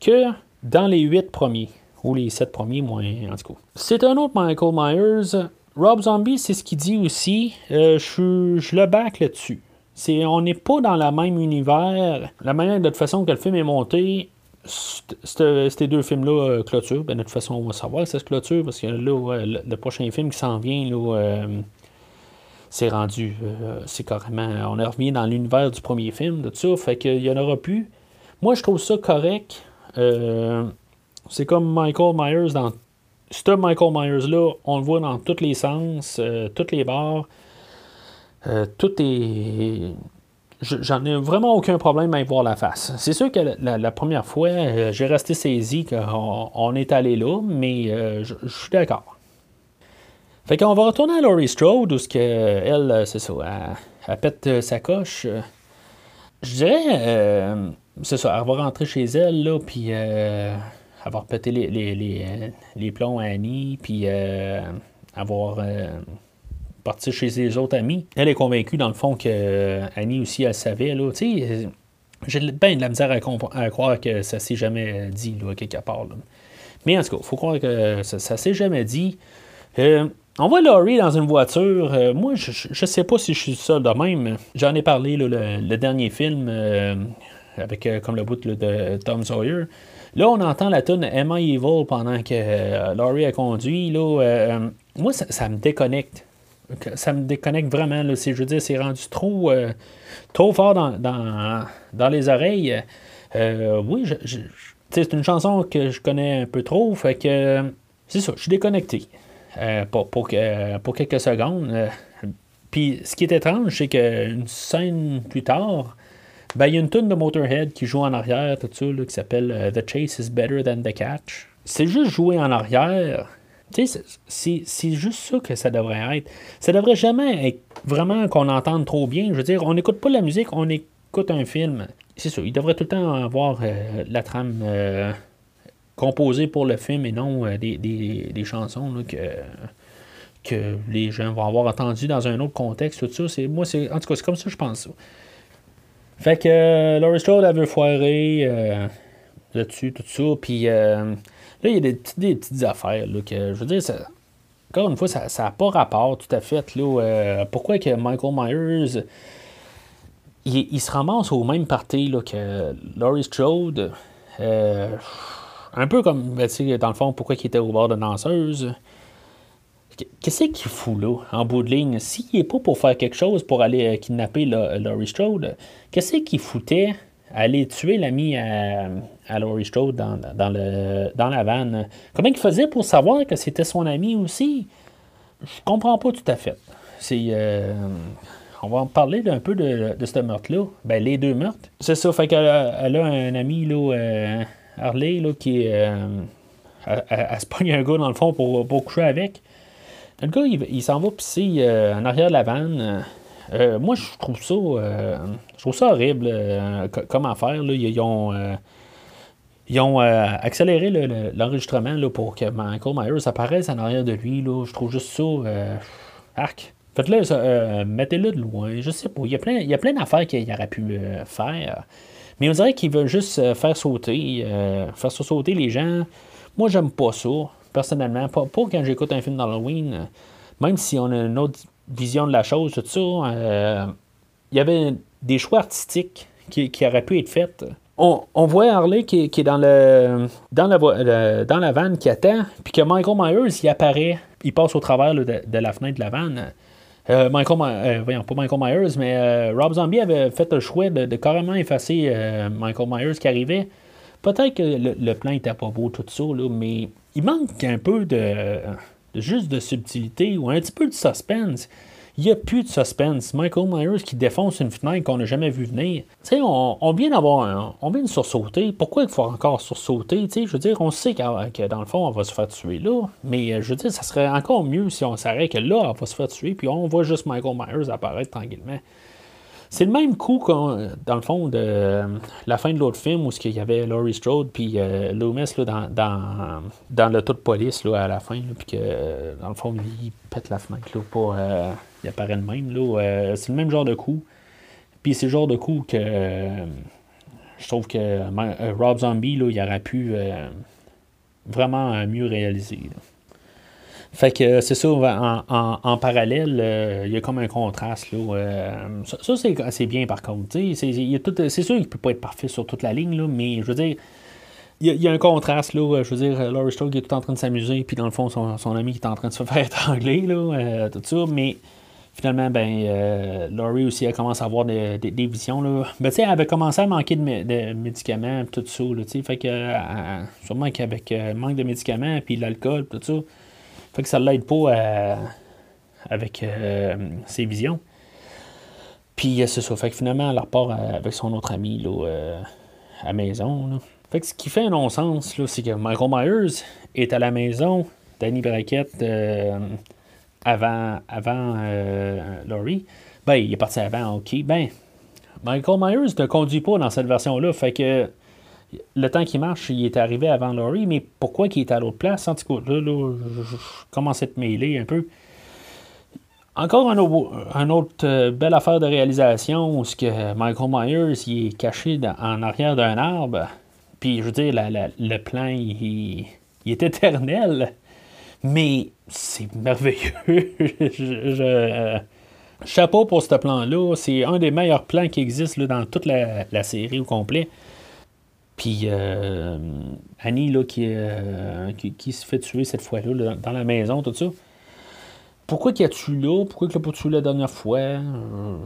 que dans les huit premiers, ou les sept premiers, moins en tout cas. C'est un autre Michael Myers. Rob Zombie, c'est ce qu'il dit aussi. Euh, je, je le back là-dessus. C'est, on n'est pas dans le même univers. La manière de toute façon que le film est monté, ces deux films-là euh, clôture, ben, de toute façon, on va savoir ça se clôture parce que là, le, prochain film qui s'en vient, euh, c'est rendu, euh, c'est carrément, on est revenu dans l'univers du premier film, de tout ça, fait qu'il y en aura plus. Moi, je trouve ça correct. c'est comme Michael Myers dans. Ce Michael Myers-là, on le voit dans tous les sens, toutes les barres. tout est j'en ai vraiment aucun problème à y voir la face. C'est sûr que la, première fois, euh, j'ai resté saisi qu'on on est allé là, mais euh, je, suis d'accord. Fait qu'on va retourner à Laurie Strode, où ce que, elle, euh, c'est ça, elle, pète sa coche. Je dirais, c'est ça, elle va rentrer chez elle, là, puis va repéter les, les, les, plombs à Annie, puis avoir partir chez ses autres amis. Elle est convaincue, dans le fond, que euh, Annie aussi, elle savait. Là, euh, j'ai bien de la misère à, croire que ça s'est jamais dit, là, quelque part. Mais en tout cas, il faut croire que ça, ça s'est jamais dit. Euh, on voit Laurie dans une voiture. moi, je, je sais pas si je suis seul de même. J'en ai parlé, le, dernier film, avec comme le bout de Tom Sawyer. Là, on entend la tune Am Evil pendant que Laurie a conduit. Là, moi, ça, me déconnecte ça me déconnecte vraiment. Là. Je c'est rendu trop, euh, trop fort dans, les oreilles. Euh, oui, c'est une chanson que je connais un peu trop. Fait que c'est ça, je suis déconnecté euh, pour, quelques secondes. Puis ce qui est étrange, c'est qu'une scène plus tard, ben, il y a une tune de Motorhead qui joue en arrière, tout ça, qui s'appelle The Chase is Better Than the Catch. C'est juste jouer en arrière c'est juste ça que ça devrait être. Ça devrait jamais être vraiment qu'on entende trop bien. Je veux dire, on n'écoute pas la musique, on écoute un film. C'est ça, il devrait tout le temps avoir euh, la trame euh, composée pour le film et non euh, des, chansons que, que les gens vont avoir entendues dans un autre contexte, tout ça. C'est, moi, en tout cas, c'est comme ça que je pense. Fait que Laurie Strode, elle veut foirer là-dessus, tout ça. Puis Là, il y a des, petites affaires là, que, je veux dire, encore une fois, ça n'a pas rapport tout à fait. Là, euh, pourquoi que Michael Myers, il, se ramasse au même parti que Laurie Strode? Euh, un peu comme, ben, dans le fond, pourquoi il était au bord de danseuse. Qu'est-ce qu'il fout là, en bout de ligne? S'il n'est pas pour faire quelque chose pour aller euh, kidnapper Laurie Strode, qu'est-ce qu'il foutait aller tuer l'ami à, à Laurie Strode dans, le, dans la vanne. Comment il faisait pour savoir que c'était son ami aussi? Je comprends pas tout à fait. C'est. Euh, on va en parler un peu de, ce meurtre-là. Ben, les deux meurtres. C'est ça, fait qu'elle a, elle a un ami, là, euh, Harley, là, qui. Euh, elle, se pogne un gars dans le fond pour, pour coucher avec. Le gars, il, s'en va pisser en arrière de la vanne. Moi, je trouve ça. je trouve ça horrible comme affaire. Là. Ils, ont ils ont euh, accéléré l'enregistrement pour que Michael Myers apparaisse en arrière de lui. Là. Je trouve juste ça. Euh, arc. Faites-le, euh, mettez-le de loin. Je sais pas. Il y a plein, il y a plein d'affaires qu'il aurait pu faire. Mais on dirait qu'il veut juste faire sauter. faire sauter les gens. Moi, j'aime pas ça. Personnellement. Pas, quand j'écoute un film d'Halloween. Même si on a une autre vision de la chose, tout ça. il y avait des choix artistiques qui, qui auraient pu être faits on, voit Harley qui, est dans le dans la, dans la vanne qui attend, puis que Michael Myers il apparaît, il passe au travers de, la fenêtre de la vanne. Euh, Michael, euh, voyons, pas Michael Myers, mais euh, Rob Zombie avait fait le choix de, carrément effacer Michael Myers qui arrivait. Peut-être que le, plan était pas beau tout ça, mais il manque un peu de, juste de subtilité ou un petit peu de suspense. Il n'y a plus de suspense. Michael Myers qui défonce une fenêtre qu'on n'a jamais vu venir. Tu sais, on, vient d'avoir On vient de sursauter. Pourquoi il faut encore sursauter? Je veux dire, on sait que dans le fond, on va se faire tuer là. Mais euh, je veux dire, ça serait encore mieux si on s'arrête que là, on va se faire tuer. Puis on voit juste Michael Myers apparaître tranquillement. C'est le même coup dans le fond de la fin de l'autre film où il y avait Laurie Strode puis euh, Loomis dans, dans, dans le de police là, à la fin, puis que dans le fond il pète la fenêtre là, pour euh, il apparaît de même. Euh, c'est le même genre de coup. Puis c'est le genre de coup que je trouve que Rob Zombie, là, il aurait pu vraiment mieux réaliser. Fait que c'est ça, en, parallèle, il y a comme un contraste. Là, ça, c'est bien par contre. C'est sûr qu'il ne peut pas être parfait sur toute la ligne, là, mais je veux dire, il y, a un contraste, là. Je veux dire, Laurie Strode est tout en train de s'amuser, puis dans le fond, son, ami qui est en train de se faire étrangler, là, euh, tout ça. Mais finalement, ben, euh, Laurie aussi, elle commence à avoir des, visions, là. Ben, tu sais, elle avait commencé à manquer de, médicaments, tout ça, là. Fait que, euh, sûrement qu'avec manque de médicaments, puis l'alcool, tout ça, fait que ça l'aide pas avec ses visions. Puis c'est ça. Fait que finalement, elle repart avec son autre ami, là, à la maison. Fait que ce qui fait un non-sens, c'est que Michael Myers est à la maison, Danny Brackett euh, avant, avant euh, Laurie. Ben, il est parti avant, ok. Ben, Michael Myers ne conduit pas dans cette version-là. Fait que le temps qu'il marche, il est arrivé avant Laurie, mais pourquoi il est à l'autre place? En tout cas, là, je, commence à te mêler un peu. Encore un autre, euh, belle affaire de réalisation où ce que Michael Myers il est caché en arrière d'un arbre. Puis, je veux dire, le plan, il, est éternel, mais c'est merveilleux. je, chapeau pour ce plan-là. C'est un des meilleurs plans qui existent dans toute la, série au complet. Puis euh, Annie là, euh, qui, se fait tuer cette fois-là dans la maison, tout ça. Pourquoi qu'il a tué là? Pourquoi qu'il a pas tué la dernière fois? Euh,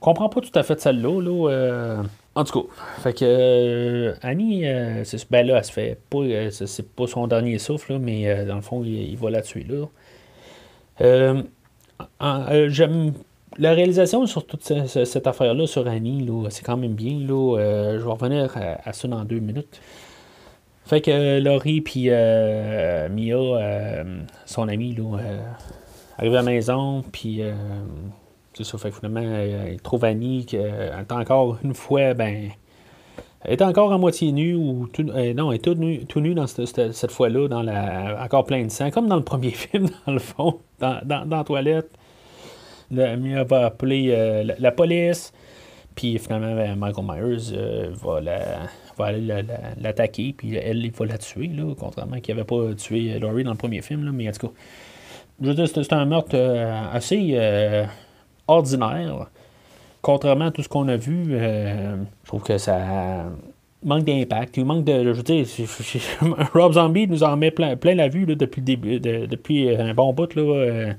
comprends pas tout à fait celle-là. Là, en tout cas, fait que euh, Annie, euh, ben là, elle se fait pas, euh, c'est pas son dernier souffle, mais dans le fond, il, va la tuer là. j'aime la réalisation sur toute cette, affaire-là sur Annie, c'est quand même bien. Là, je vais revenir à, ça dans deux minutes. Fait que Laurie puis Mia, son ami, là, arrivent à la maison, puis c'est ça, fait que finalement, euh, il trouve Annie qui est encore une fois, ben. Elle est encore à moitié nue ou euh, non, elle est tout nue, tout nue dans cette, fois-là, dans la encore plein de sang, comme dans le premier film, dans le fond, dans, dans, la toilette. Le, va appeler euh, la, police. Puis finalement, ben, Michael Myers va, la, va aller l'attaquer, puis elle, il va la tuer, là, contrairement qu'il n'avait pas tué Laurie dans le premier film, là, mais en tout cas, je veux dire, c'est un meurtre assez ordinaire. Contrairement à tout ce qu'on a vu, euh, je trouve que ça manque d'impact. Il manque de. Je veux dire, Rob Zombie nous en met plein, la vue depuis depuis un bon bout. Là, euh,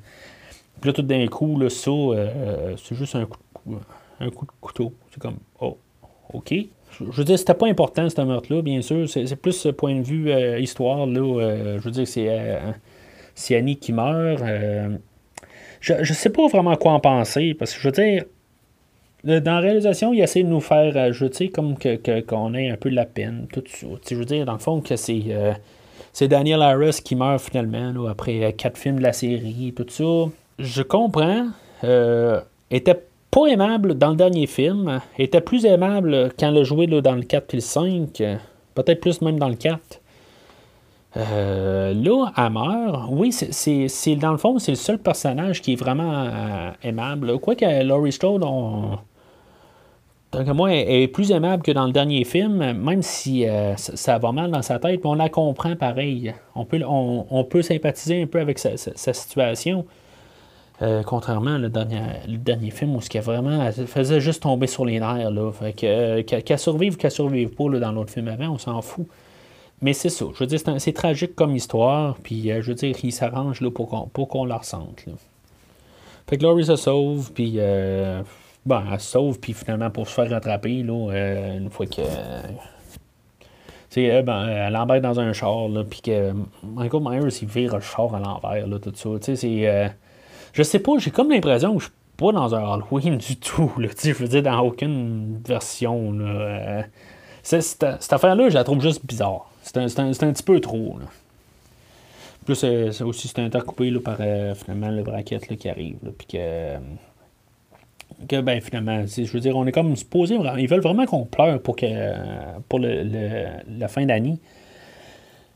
puis là, tout d'un coup, là, ça, euh, c'est juste un coup, de, couteau. C'est comme, oh, OK. Je veux dire, c'était pas important, ce meurtre-là, bien sûr. C'est plus ce point de vue histoire. Là, je veux dire, c'est Annie qui meurt je ne sais pas vraiment quoi en penser, parce que je veux dire, dans la réalisation, il essaie de nous faire ajouter comme que, qu'on ait un peu de la peine, tout ça. je veux dire, dans le fond, que c'est, euh, c'est Daniel Harris qui meurt finalement après euh, quatre films de la série, tout ça. Je comprends. Euh, était pas aimable dans le dernier film. Était plus aimable quand le jouait dans le 4 et le 5. Peut-être plus même dans le 4. Euh, là, meurt. Oui, c'est dans le fond, c'est le seul personnage qui est vraiment euh, aimable. Quoique Laurie Strode, on... tant que moi, est plus aimable que dans le dernier film, même si euh, ça va mal dans sa tête, on la comprend pareil. On peut, on, peut sympathiser un peu avec sa, situation. Contrairement au dernier, le dernier film où ce qu'elle vraiment elle faisait juste tomber sur les nerfs. Là. Fait que, qu'elle survive ou qu'elle survive pas dans l'autre film avant, on s'en fout. Mais c'est ça. Je veux dire, c'est tragique comme histoire. Puis, euh, je veux dire, il s'arrange pour qu'on pour la ressente. Fait que Laurie se sauve. Puis, euh, bon, elle se sauve. Puis, finalement, pour se faire rattraper, là, euh, une fois que. sais, ben, elle embarque dans un char, là, puis que Michael Myers, il vire le char à l'envers, là, tout ça. Tu sais, c'est. Je sais pas, j'ai comme l'impression que je suis pas dans un Halloween du tout, je veux dire, dans aucune version, là. cette, cette affaire-là, je la trouve juste bizarre. C'est un, un, petit peu trop. Là. Plus, c'est aussi c'est intercoupé par euh, finalement le braquette là, qui arrive. Puis que, euh, que, ben, finalement, je veux dire, on est comme supposé. Ils veulent vraiment qu'on pleure pour, que, pour le, la fin d'année.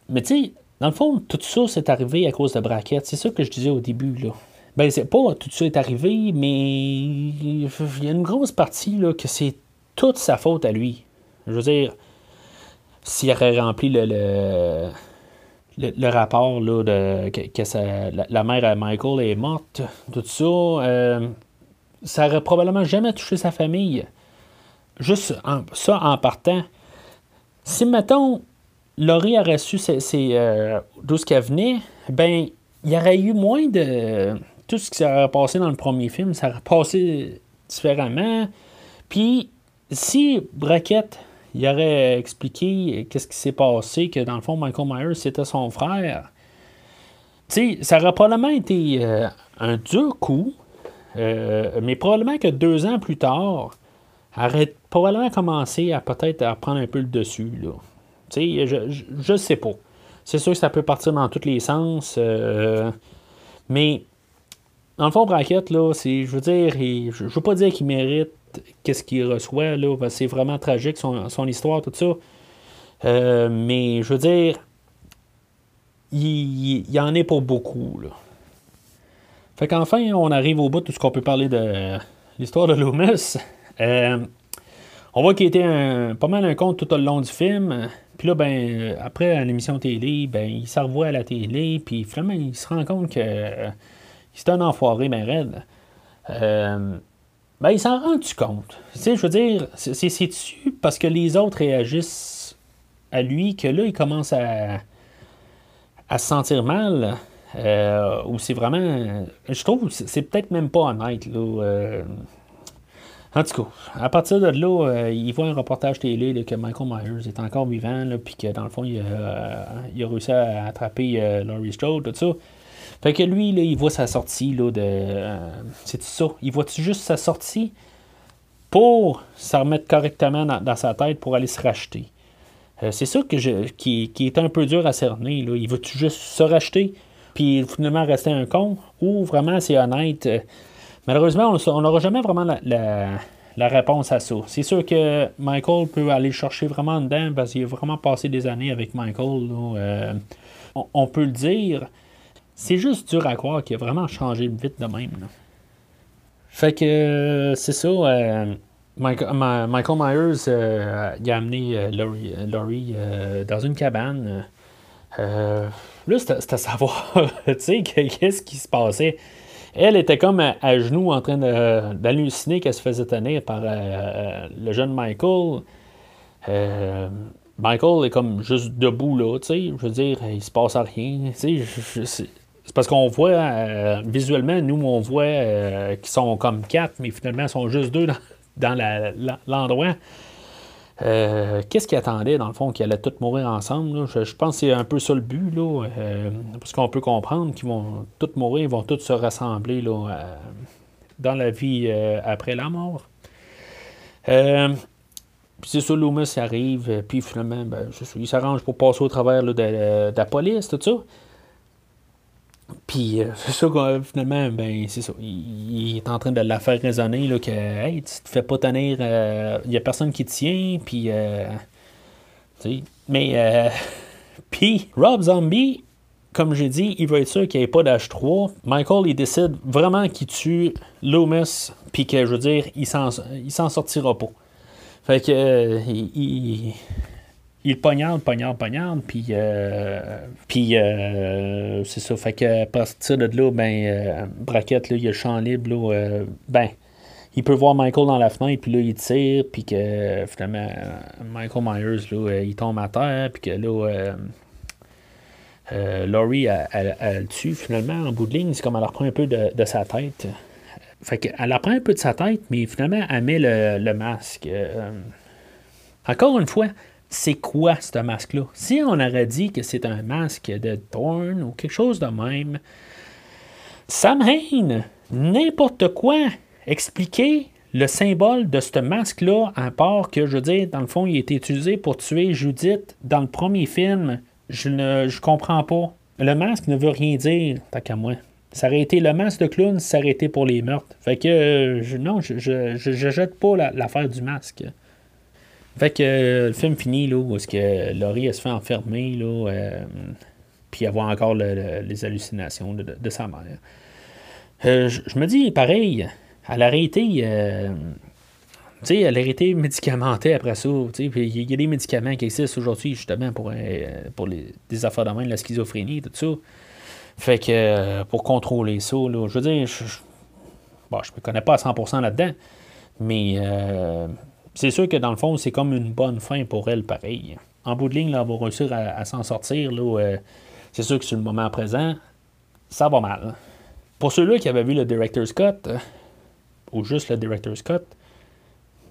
Mais tu sais, dans le fond, tout ça, c'est arrivé à cause de braquette. C'est ça que je disais au début. Là. Ben, c'est pas tout ça est arrivé, mais il y a une grosse partie là, que c'est toute sa faute à lui. Je veux dire, s'il aurait rempli le, le, rapport là, de, que, la, mère à Michael est morte, tout ça, euh, ça aurait probablement jamais touché sa famille. Juste ça en partant. Si, mettons, Laurie aurait su euh, d'où ce qu'elle venait, ben, il y aurait eu moins de. Tout ce qui s'est passé dans le premier film, ça aurait passé différemment. Puis, si Brackett il aurait expliqué qu'est-ce qui s'est passé, que dans le fond, Michael Myers, c'était son frère. Tu sais, ça aurait probablement été euh, un dur coup, euh, mais probablement que deux ans plus tard, aurait probablement commencé à peut-être à prendre un peu le dessus. Là. Tu sais, je, ne sais pas. C'est sûr que ça peut partir dans tous les sens, euh, mais dans le fond, Brackett, là, c'est, je veux dire, je, je veux pas dire qu'il mérite qu'est-ce qu'il reçoit. Là, c'est vraiment tragique, son, histoire, tout ça. Euh, mais je veux dire, il, y en est pour beaucoup. Là. Fait qu'enfin, on arrive au bout de tout ce qu'on peut parler de l'histoire de Loomis. Euh, on voit qu'il était un, pas mal un conte tout au long du film. Puis là, ben, après, l'émission télé, ben, il s'en revoit à la télé, puis finalement, il se rend compte que c'est un enfoiré, ben raide. Euh, ben, il s'en rend tu compte? Tu sais, je veux dire, c'est dessus parce que les autres réagissent à lui que là, il commence à, à se sentir mal. Euh, ou c'est vraiment. Je trouve c'est peut-être même pas honnête. Là, euh. en tout cas, à partir de là, il voit un reportage télé que Michael Myers est encore vivant, puis que dans le fond, il a, il a réussi à attraper Laurie Strode, tout ça. Fait que lui, il voit sa sortie là, de. Euh, c'est ça? Il voit juste sa sortie pour se remettre correctement dans, sa tête pour aller se racheter? Euh, c'est ça que je, qui, est un peu dur à cerner. Là. Il veut juste se racheter, puis finalement rester un con, ou vraiment c'est honnête? Euh, malheureusement, on n'aura jamais vraiment la, réponse à ça. C'est sûr que Michael peut aller chercher vraiment dedans parce qu'il a vraiment passé des années avec Michael. on, peut le dire. C'est juste dur à croire qu'il a vraiment changé vite de même. Fait que euh, c'est ça. Euh, Michael, Myers euh, a amené Laurie, dans une cabane. là, c'était à savoir, tu sais, qu'est-ce qui se passait. Elle était comme à, genoux en train d'halluciner qu'elle se faisait tenir par le jeune Michael. Michael est comme juste debout là, tu sais. Je veux dire, il se passe rien. Tu sais, c'est parce qu'on voit euh, visuellement, nous, on voit euh, qu'ils sont comme quatre, mais finalement, ils sont juste deux dans, l'endroit. Euh, qu'est-ce qu'ils attendaient, dans le fond, qu'ils allaient tous mourir ensemble? Je, pense que c'est un peu ça le but, là, parce qu'on peut comprendre qu'ils vont tous mourir, ils vont tous se rassembler là, dans la vie après la mort. puis c'est ça, Loomis arrive, puis finalement, ben, il s'arrange pour passer au travers de, la police, tout ça. Puis euh, c'est ça que finalement, ben c'est ça. Il, est en train de la faire raisonner là, que hey, tu te fais pas tenir. Il euh, a personne qui te tient. Puis euh, mais puis Rob Zombie, comme j'ai dit, il veut être sûr qu'il n'y ait pas d'H3. Michael, il décide vraiment qu'il tue Loomis, puis que je veux dire, il s'en, sortira pas. Fait que il poignarde, poignarde, poignarde, puis, euh, puis euh, c'est ça. Fait que à partir de là, ben, euh, Braquette, là, il a le champ libre, ben, il peut voir Michael dans la fenêtre, puis là, il tire, puis que finalement, Michael Myers, là, il tombe à terre, puis que là, Laurie, elle, le tue finalement en bout de ligne. C'est comme elle reprend un peu de, sa tête. Fait qu'elle reprend un peu de sa tête, mais finalement, elle met le, le masque. encore une fois, c'est quoi ce masque-là? Si on aurait dit que c'est un masque de Thorn ou quelque chose de même, Sam Hain, n'importe quoi, expliquer le symbole de ce masque-là, à part que, je veux dire, dans le fond, il a été utilisé pour tuer Judith dans le premier film, je ne comprends pas. Le masque ne veut rien dire, tant qu'à moi. Ça aurait été le masque de clown, ça pour les meurtres. Fait que, euh, non, je, je, je, jette pas l'affaire du masque. Fait que euh, le film finit là, où est-ce que Laurie elle se fait enfermer, là, euh, puis avoir encore les hallucinations de, sa mère. Euh, je me dis, pareil, elle tu sais, elle a été médicamentée après ça. Il y a des médicaments qui existent aujourd'hui, justement, pour, les, des affaires de la schizophrénie, tout ça. Fait que pour contrôler ça, là, je veux dire, je, bon, je me connais pas à 100% là-dedans, mais c'est sûr que dans le fond, c'est comme une bonne fin pour elle, pareil. En bout de ligne, là, elle va réussir à, s'en sortir. Là, c'est sûr que sur le moment présent, ça va mal. Pour ceux-là qui avaient vu le Director's Cut, ou juste le Director's Cut,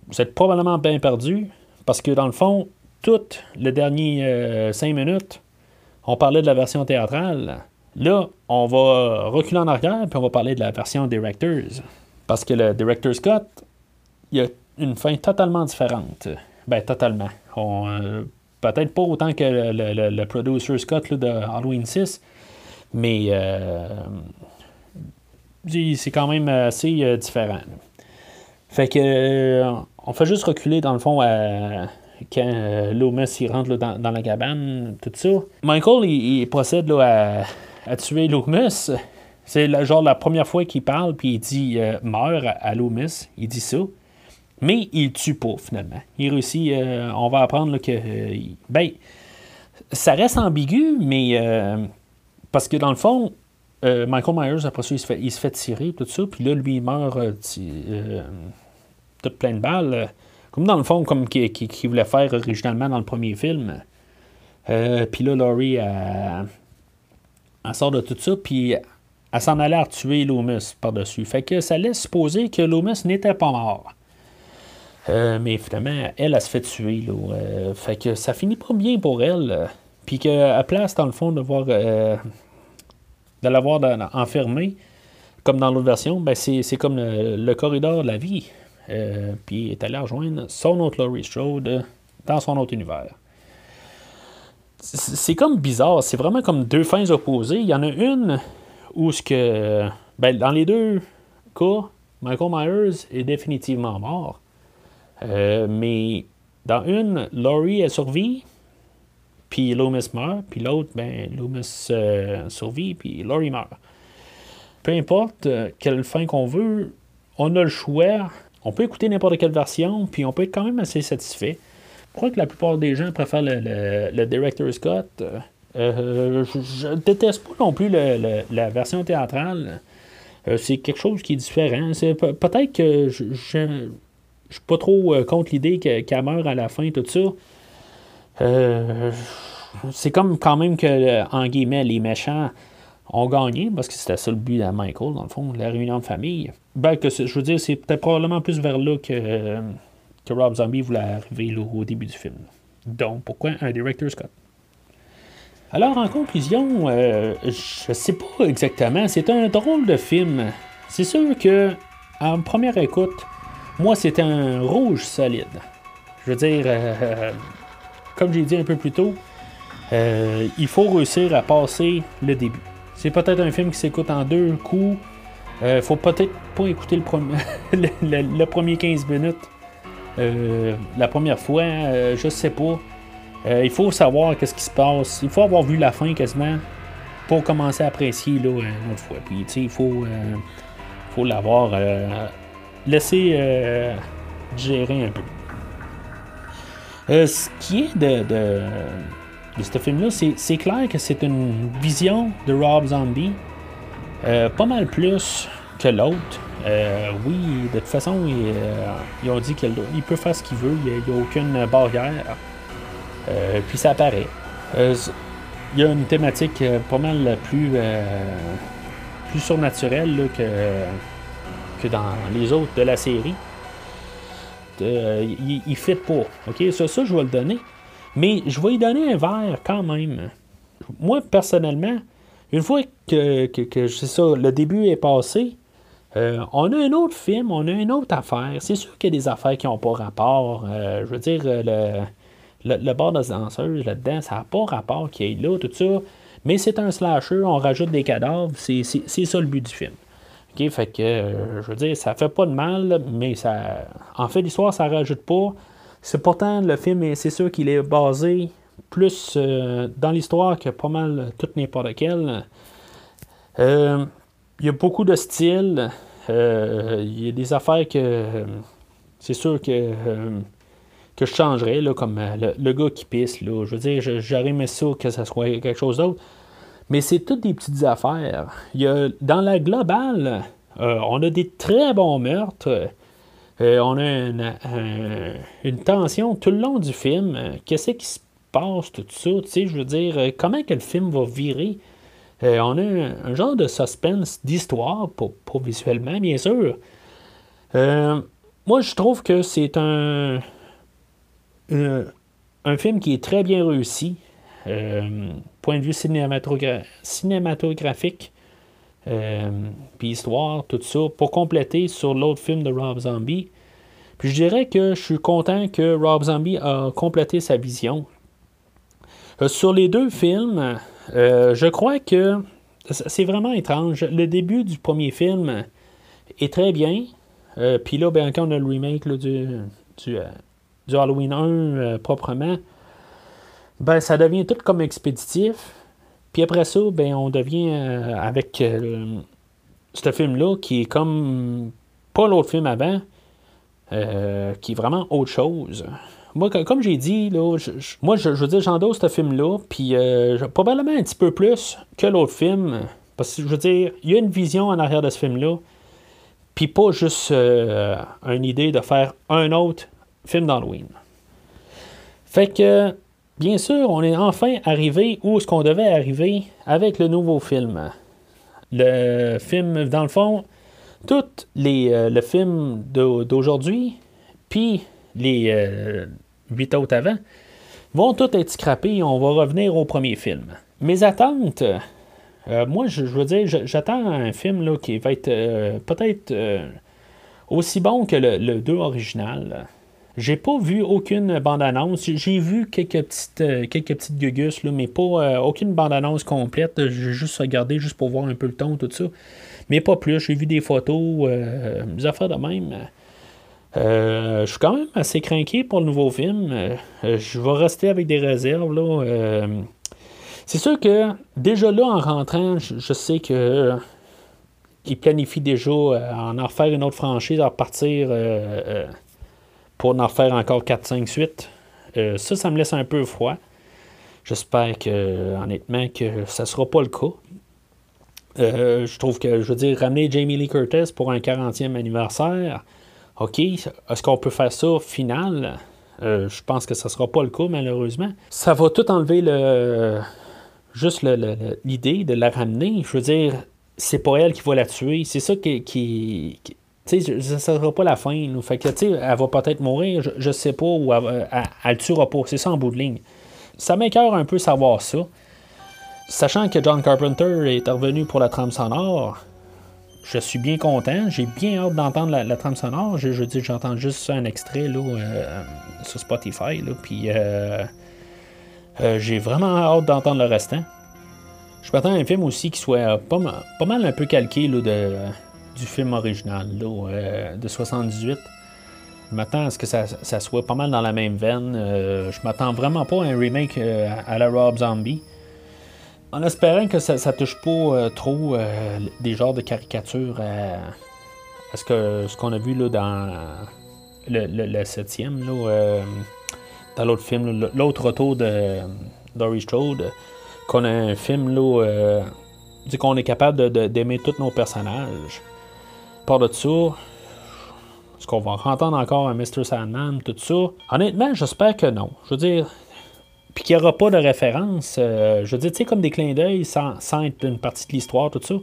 vous êtes probablement bien perdu parce que dans le fond, toutes les dernières 5 euh, minutes, on parlait de la version théâtrale. Là, on va reculer en arrière puis on va parler de la version Directors. Parce que le Director's Cut, il y a une fin totalement différente. Ben, totalement. Euh, peut-être pas autant que le, le, Producer's Cut de Halloween 6, mais euh, c'est quand même assez différent. Fait que euh, on fait juste reculer dans le fond quand euh, Loomis il rentre dans, la cabane, tout ça. Michael il, procède à, tuer Loomis. C'est genre la première fois qu'il parle, puis il dit euh, meurt à Loomis. Il dit ça. Mais il tue pas finalement. Il réussit. on va apprendre que. ben, ça reste ambigu, mais. parce que dans le fond, Michael Myers, après ça, il se fait, tirer, tout ça. Puis là, lui, il meurt plein de balles. Euh, comme dans le fond, comme qu'il voulait faire originalement dans le premier film. Euh, puis là, Laurie, elle, sort de tout ça, puis elle s'en allait à tuer Loomis par-dessus. Fait que ça laisse supposer que Loomis n'était pas mort. Euh, mais finalement, elle, elle, se fait tuer. Là. fait que ça finit pas bien pour elle. Puis qu'à place, dans le fond, de voir de l'avoir enfermé, comme dans l'autre version, ben c'est comme le, corridor de la vie. Euh, puis est allé rejoindre son autre Laurie Strode dans son autre univers. C'est comme bizarre, c'est vraiment comme deux fins opposées. Il y en a une où ce que. Ben, dans les deux cas, Michael Myers est définitivement mort. Euh, mais dans une, Laurie a survit, puis Loomis meurt, puis l'autre, ben, Loomis euh, survit, puis Laurie meurt. Peu importe quelle fin qu'on veut, on a le choix on peut écouter n'importe quelle version, puis on peut être quand même assez satisfait. Je crois que la plupart des gens préfèrent le, le, Cut. Euh, je, ne déteste pas non plus la version théâtrale. Euh, c'est quelque chose qui est différent. C'est, peut-être que je suis pas trop euh, contre l'idée qu'elle meurt à la fin, tout ça. c'est comme quand même que, en guillemets, les méchants ont gagné, parce que c'était ça le but de Michael, dans le fond, la réunion de famille. Ben, que je veux dire, c'est peut-être probablement plus vers là que, que Rob Zombie voulait arriver au début du film. Donc, pourquoi un director's cut? Alors, en conclusion, euh, je sais pas exactement. C'est un drôle de film. C'est sûr que, en première écoute, moi, c'était un rouge solide. Je veux dire, euh, comme j'ai dit un peu plus tôt, euh, il faut réussir à passer le début. C'est peut-être un film qui s'écoute en deux coups. Euh, faut peut-être pas écouter le, premier, le, premier 15 minutes euh, la première fois. Euh, je sais pas. il faut savoir qu'est-ce qui se passe. Il faut avoir vu la fin quasiment pour commencer à apprécier là, une autre fois. Puis, il faut, faut l'avoir laissé gérer un peu. ce qui est de de ce film-là, c'est clair que c'est une vision de Rob Zombie euh, pas mal plus que l'autre. Euh, oui, de toute façon, euh, ils, ont dit qu'il peut faire ce qu'il veut, il n'y a, aucune barrière. puis ça apparaît. Il y a une thématique pas mal plus, plus surnaturelle que, dans les autres de la série. il ne fit pas. Ok, ça, ça, je vais le donner. Mais je vais y donner un verre quand même. Moi, personnellement, une fois que, ça, le début est passé, euh, on a un autre film, on a une autre affaire. C'est sûr qu'il y a des affaires qui n'ont pas rapport. Euh, je veux dire, le, le, le bar de danseuse là-dedans, ça n'a pas rapport qui est là, tout ça. Mais c'est un slasher, on rajoute des cadavres, c'est ça le but du film. OK, fait que, euh, je veux dire, ça fait pas de mal, mais ça. En fait, l'histoire, ça rajoute pas. C'est pourtant le film, c'est sûr qu'il est basé plus euh, dans l'histoire que pas mal tout n'importe quel. Euh, il y a beaucoup de styles. Il y a des affaires que c'est sûr que, que je changerais, là, comme le, gars qui pisse. Là. Je veux dire, j'aurais aimé ça que ça soit quelque chose d'autre. Mais c'est toutes des petites affaires. Il y a, dans la globale, on a des très bons meurtres. on a une, tension tout le long du film. Qu'est-ce qui se passe, tout ça? Tu sais, je veux dire, comment que le film va virer? on a un, genre de suspense d'histoire, pour, visuellement, bien sûr. Euh, moi, je trouve que c'est un, un film qui est très bien réussi. Euh, point de vue cinématographique, euh, puis histoire, tout ça, pour compléter sur l'autre film de Rob Zombie. Puis je dirais que je suis content que Rob Zombie a complété sa vision. sur les deux films, je crois que c'est vraiment étrange. Le début du premier film est très bien. Euh, puis là, ben, quand on a le remake du, du, euh, du, Halloween 1 euh, proprement, ben, ça devient tout comme expéditif. Puis après ça, ben, on devient avec ce film-là qui est comme pas l'autre film avant, qui est vraiment autre chose. Moi, comme j'ai dit, là, moi, je, veux dire, j'endosse ce film-là, puis probablement un petit peu plus que l'autre film. Parce que, je veux dire, il y a une vision en arrière de ce film-là puis pas juste euh, une idée de faire un autre film d'Halloween. Fait que, bien sûr, on est enfin arrivé où est-ce qu'on devait arriver avec le nouveau film. Le film, dans le fond, tout les, euh, le film d'aujourd'hui, puis les euh, huit autres avant, vont tous être scrappés on va revenir au premier film. Mes attentes, euh, moi, je, veux dire, j'attends un film qui va être peut-être aussi bon que le, 2 original. J'ai pas vu aucune bande-annonce. J'ai vu quelques petites, quelques petites gugus, là, mais pas aucune bande-annonce complète. J'ai juste regardé juste pour voir un peu le ton, tout ça. Mais pas plus. J'ai vu des photos, des affaires de même. je suis quand même assez craqué pour le nouveau film. je vais rester avec des réserves. C'est sûr que déjà là, en rentrant, je, sais que euh, il planifie déjà euh, en refaire une autre franchise, à repartir euh, pour en refaire encore 4-5 suites. ça, ça me laisse un peu froid. J'espère que, honnêtement, que ça ne sera pas le cas. je trouve que, je veux dire, ramener Jamie Lee Curtis pour un 40e anniversaire, OK, est-ce qu'on peut faire ça final? je pense que ça ne sera pas le cas, malheureusement. Ça va tout enlever le, juste l'idée de la ramener, je veux dire, c'est pas elle qui va la tuer. C'est ça qui, tu sais, ça sera pas la fin. Fait que, tu sais, elle va peut-être mourir, je, sais pas, ou elle, elle, le tuera pas. C'est ça en bout de ligne. Ça m'écœure un peu savoir ça. Sachant que John Carpenter est revenu pour la trame sonore, je suis bien content. J'ai bien hâte d'entendre la, trame sonore. Je, je dis, j'entends juste un extrait là, euh, sur Spotify. Là, puis. Euh, euh, j'ai vraiment hâte d'entendre le restant. Je m'attends à un film aussi qui soit pas, mal un peu calqué de, du film original euh, de 78. Je m'attends à ce que ça, soit pas mal dans la même veine. Euh, je m'attends vraiment pas à un remake à la Rob Zombie. En espérant que ça, touche pas trop des genres de caricatures à, ce qu'on a vu là, dans le septième dans l'autre film, l'autre retour de Dory Strode, qu'on a un film là, euh, qu'on est capable d'aimer tous nos personnages. Par de ça, est-ce qu'on va entendre encore un Mr. Sandman, tout ça? Honnêtement, j'espère que non. Je veux dire, puis qu'il n'y aura pas de référence. Euh, je veux dire, tu sais, comme des clins d'œil sans, être une partie de l'histoire, tout ça.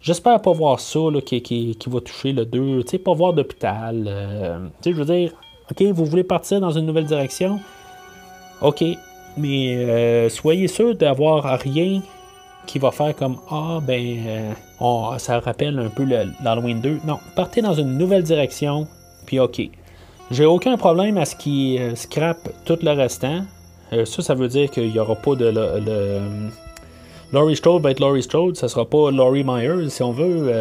J'espère pas voir ça là, qui, qui, va toucher le 2. Tu sais, pas voir d'hôpital. Euh, tu sais, je veux dire, OK, vous voulez partir dans une nouvelle direction? OK, mais euh, soyez sûr d'avoir rien qui va faire comme Ah, ben, euh, ça rappelle un peu l'Halloween 2. Non, partez dans une nouvelle direction, puis OK. J'ai aucun problème à ce qui euh, scrape tout le restant. ça, ça veut dire qu'il n'y aura pas de. Le, Laurie Strode va être Laurie Strode, ça sera pas Laurie Myers, si on veut,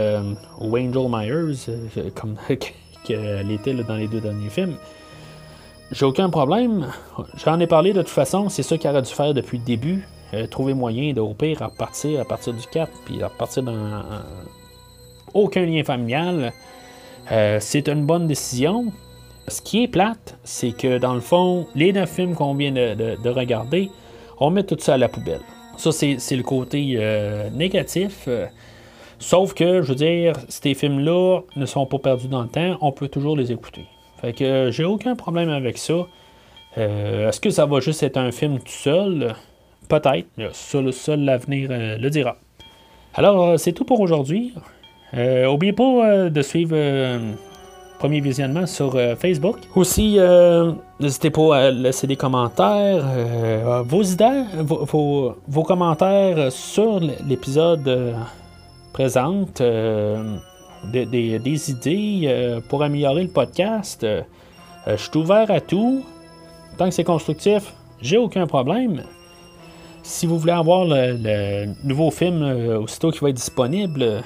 ou Angel Myers, comme qu'elle était dans les deux derniers films. J'ai aucun problème. J'en ai parlé de toute façon. C'est ça qu'il aurait dû faire depuis le début. Euh, trouver moyen de, au pire, repartir à partir du 4, puis repartir dans aucun lien familial. Euh, c'est une bonne décision. Ce qui est plate, c'est que dans le fond, les neuf films qu'on vient de, regarder, on met tout ça à la poubelle. Ça, c'est le côté euh, négatif. sauf que, je veux dire, ces films-là ne sont pas perdus dans le temps, on peut toujours les écouter. Fait que j'ai aucun problème avec ça. Est-ce que ça va juste être un film tout seul? Peut-être, seul, seul l'avenir le dira. Alors, c'est tout pour aujourd'hui. N'oubliez pas de suivre premier visionnement sur euh, Facebook. Aussi, euh, n'hésitez pas à laisser des commentaires, euh, vos idées, vos, commentaires sur l'épisode présente, des, idées pour améliorer le podcast. je suis ouvert à tout. Tant que c'est constructif, j'ai aucun problème. Si vous voulez avoir le, nouveau film aussitôt qu'il va être disponible,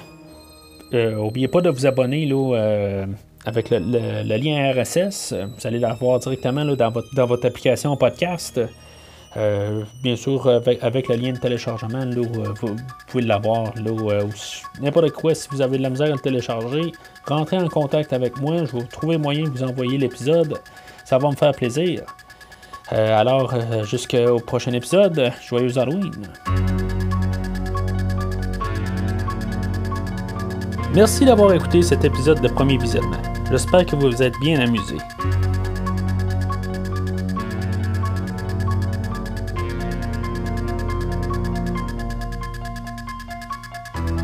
n'oubliez pas de vous abonner là, avec le, lien RSS. Vous allez l'avoir directement dans, votre, application podcast. Euh, bien sûr, avec, le lien de téléchargement, vous, pouvez l'avoir. Euh, n'importe quoi, si vous avez de la misère à le télécharger, rentrez en contact avec moi. Je vais trouver moyen de vous envoyer l'épisode. Ça va me faire plaisir. Euh, alors, jusqu'au prochain épisode, joyeux Halloween! Merci d'avoir écouté cet épisode de Premier Visionnement. J'espère que vous vous êtes bien amusé.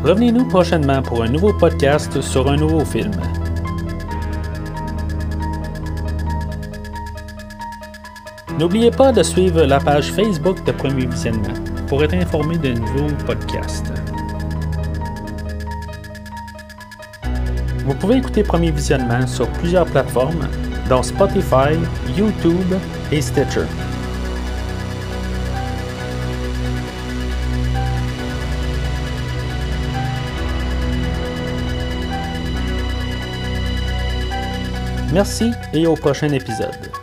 Revenez-nous prochainement pour un nouveau podcast sur un nouveau film. N'oubliez pas de suivre la page Facebook de Premier Visionnement pour être informé de nouveaux podcasts. Vous pouvez écouter Premier Visionnement sur plusieurs plateformes, dont Spotify, YouTube et Stitcher. Merci et au prochain épisode.